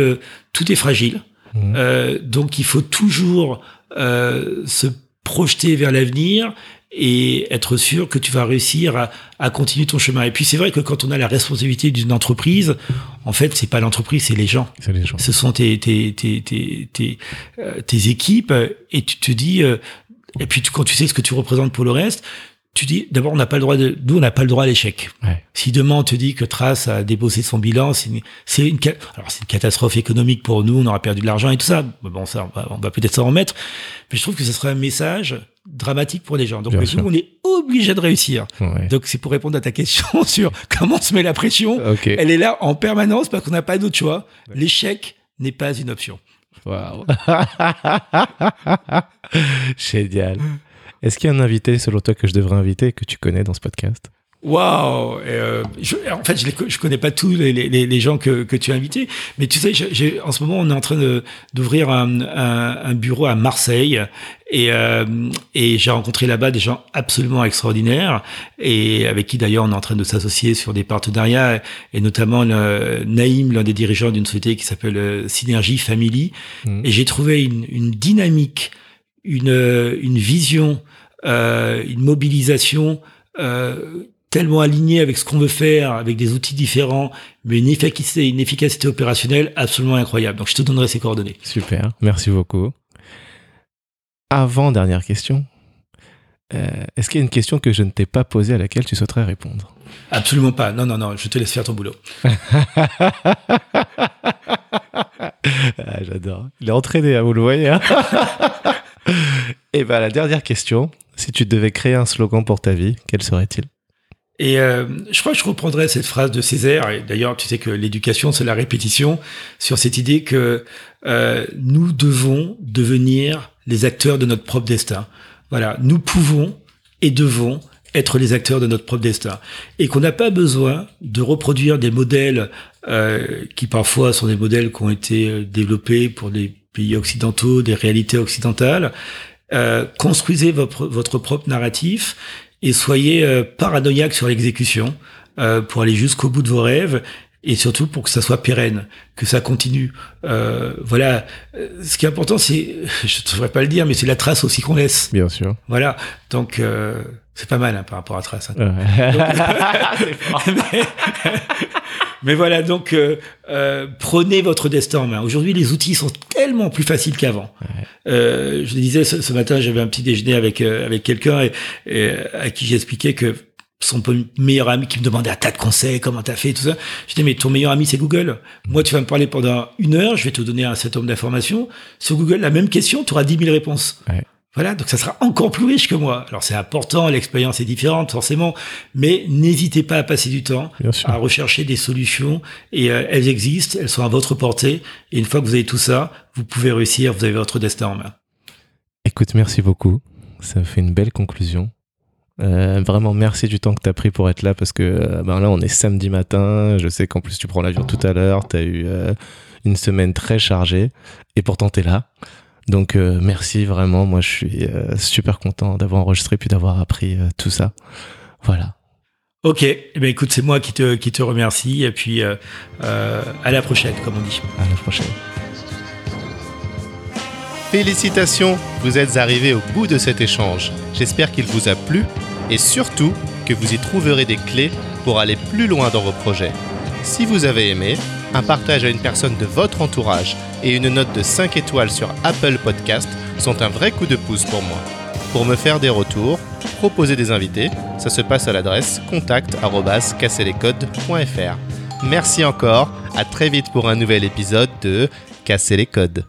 tout est fragile. Mhm. Euh, donc, il faut toujours euh, se projeter vers l'avenir et être sûr que tu vas réussir à, à continuer ton chemin. Et puis, c'est vrai que quand on a la responsabilité d'une entreprise, en fait, c'est pas l'entreprise, c'est les gens C'est les gens. ce sont tes tes tes tes tes, euh, tes équipes et tu te dis euh, et puis tu- quand tu sais ce que tu représentes pour le reste tu dis d'abord on n'a pas le droit de nous on n'a pas le droit à l'échec Ouais. si demain on te dit que Trace a débossé son bilan c'est une, c'est une ca- alors c'est une catastrophe économique pour nous on aura perdu de l'argent et tout ça bon ça on va, peut-être s'en remettre mais je trouve que ce serait un message dramatique pour les gens donc nous on est obligé de réussir Ouais. donc c'est pour répondre à ta question [LAUGHS] sur comment on se met la pression elle est là en permanence parce qu'on n'a pas d'autre choix. L'échec n'est pas une option. Waouh. [LAUGHS] Génial. [LAUGHS] Est-ce qu'il y a un invité, selon toi, que je devrais inviter que tu connais dans ce podcast? Waouh euh, En fait, je ne connais pas tous les, les, les, gens que, que tu as invités, mais tu sais, j'ai, en ce moment, on est en train d'ouvrir un, un, un, bureau à Marseille et, euh, et j'ai rencontré là-bas des gens absolument extraordinaires et avec qui d'ailleurs on est en train de s'associer sur des partenariats et notamment le, Naïm, l'un des dirigeants d'une société qui s'appelle euh, Synergie Family. Mmh. Et j'ai trouvé une, une dynamique, une, une vision, euh, une mobilisation. Euh, tellement aligné avec ce qu'on veut faire, avec des outils différents, mais une efficacité, une efficacité opérationnelle absolument incroyable. Donc je te donnerai ces coordonnées. Super, merci beaucoup. Avant dernière question, euh, est-ce qu'il y a une question que je ne t'ai pas posée à laquelle tu souhaiterais répondre? Absolument pas. Non, non, non, je te laisse faire ton boulot. [LAUGHS] ah, J'adore. Il est entraîné, hein, vous le voyez. Hein? [LAUGHS] Et bien, la dernière question, si tu devais créer un slogan pour ta vie, quel serait-il? Et euh, je crois que je reprendrai cette phrase de Césaire, et d'ailleurs tu sais que l'éducation c'est la répétition, sur cette idée que euh, nous devons devenir les acteurs de notre propre destin. Voilà, nous pouvons et devons être les acteurs de notre propre destin. Et qu'on n'a pas besoin de reproduire des modèles euh, qui parfois sont des modèles qui ont été développés pour des pays occidentaux, des réalités occidentales. Euh, construisez votre, votre propre narratif et soyez euh, paranoïaque sur l'exécution euh, pour aller jusqu'au bout de vos rêves et surtout pour que ça soit pérenne, que ça continue. Euh, voilà. Euh, ce qui est important, c'est, [LAUGHS] je ne devrais pas le dire, mais c'est la trace aussi qu'on laisse. Bien sûr. Voilà. Donc, euh, c'est pas mal hein, par rapport à trace. Hein. [LAUGHS] [LAUGHS] mais, mais, voilà, donc euh, euh, prenez votre destin en main. Aujourd'hui, les outils sont tellement plus faciles qu'avant. Euh, je le disais ce, matin, j'avais un petit déjeuner avec avec quelqu'un et, et, à qui j'expliquais que son meilleur ami qui me demandait un tas de conseils, comment t'as fait, tout ça. Je dis, mais ton meilleur ami, c'est Google. Moi, tu vas me parler pendant une heure, je vais te donner un certain nombre d'informations. Sur Google, la même question, tu auras 10 000 réponses. Ouais. Voilà, donc ça sera encore plus riche que moi. Alors c'est important, l'expérience est différente forcément, mais n'hésitez pas à passer du temps à rechercher des solutions et euh, elles existent, elles sont à votre portée et une fois que vous avez tout ça, vous pouvez réussir, vous avez votre destin en main. Écoute, merci beaucoup. Ça fait une belle conclusion. Euh, vraiment merci du temps que tu as pris pour être là parce que euh, ben là on est samedi matin, je sais qu'en plus tu prends l'avion tout à l'heure, tu as eu une semaine très chargée et pourtant tu es là. Donc euh, merci vraiment, moi je suis euh, super content d'avoir enregistré puis d'avoir appris euh, tout ça. Voilà. Ok, eh ben écoute, c'est moi qui te, qui te remercie et puis à la prochaine, comme on dit. À la prochaine. Félicitations, vous êtes arrivés au bout de cet échange. J'espère qu'il vous a plu et surtout que vous y trouverez des clés pour aller plus loin dans vos projets. Si vous avez aimé, un partage à une personne de votre entourage et une note de 5 étoiles sur Apple Podcast sont un vrai coup de pouce pour moi. Pour me faire des retours, proposer des invités, ça se passe à l'adresse contact@casserlescodes.fr. Merci encore, à très vite pour un nouvel épisode de Casser les codes.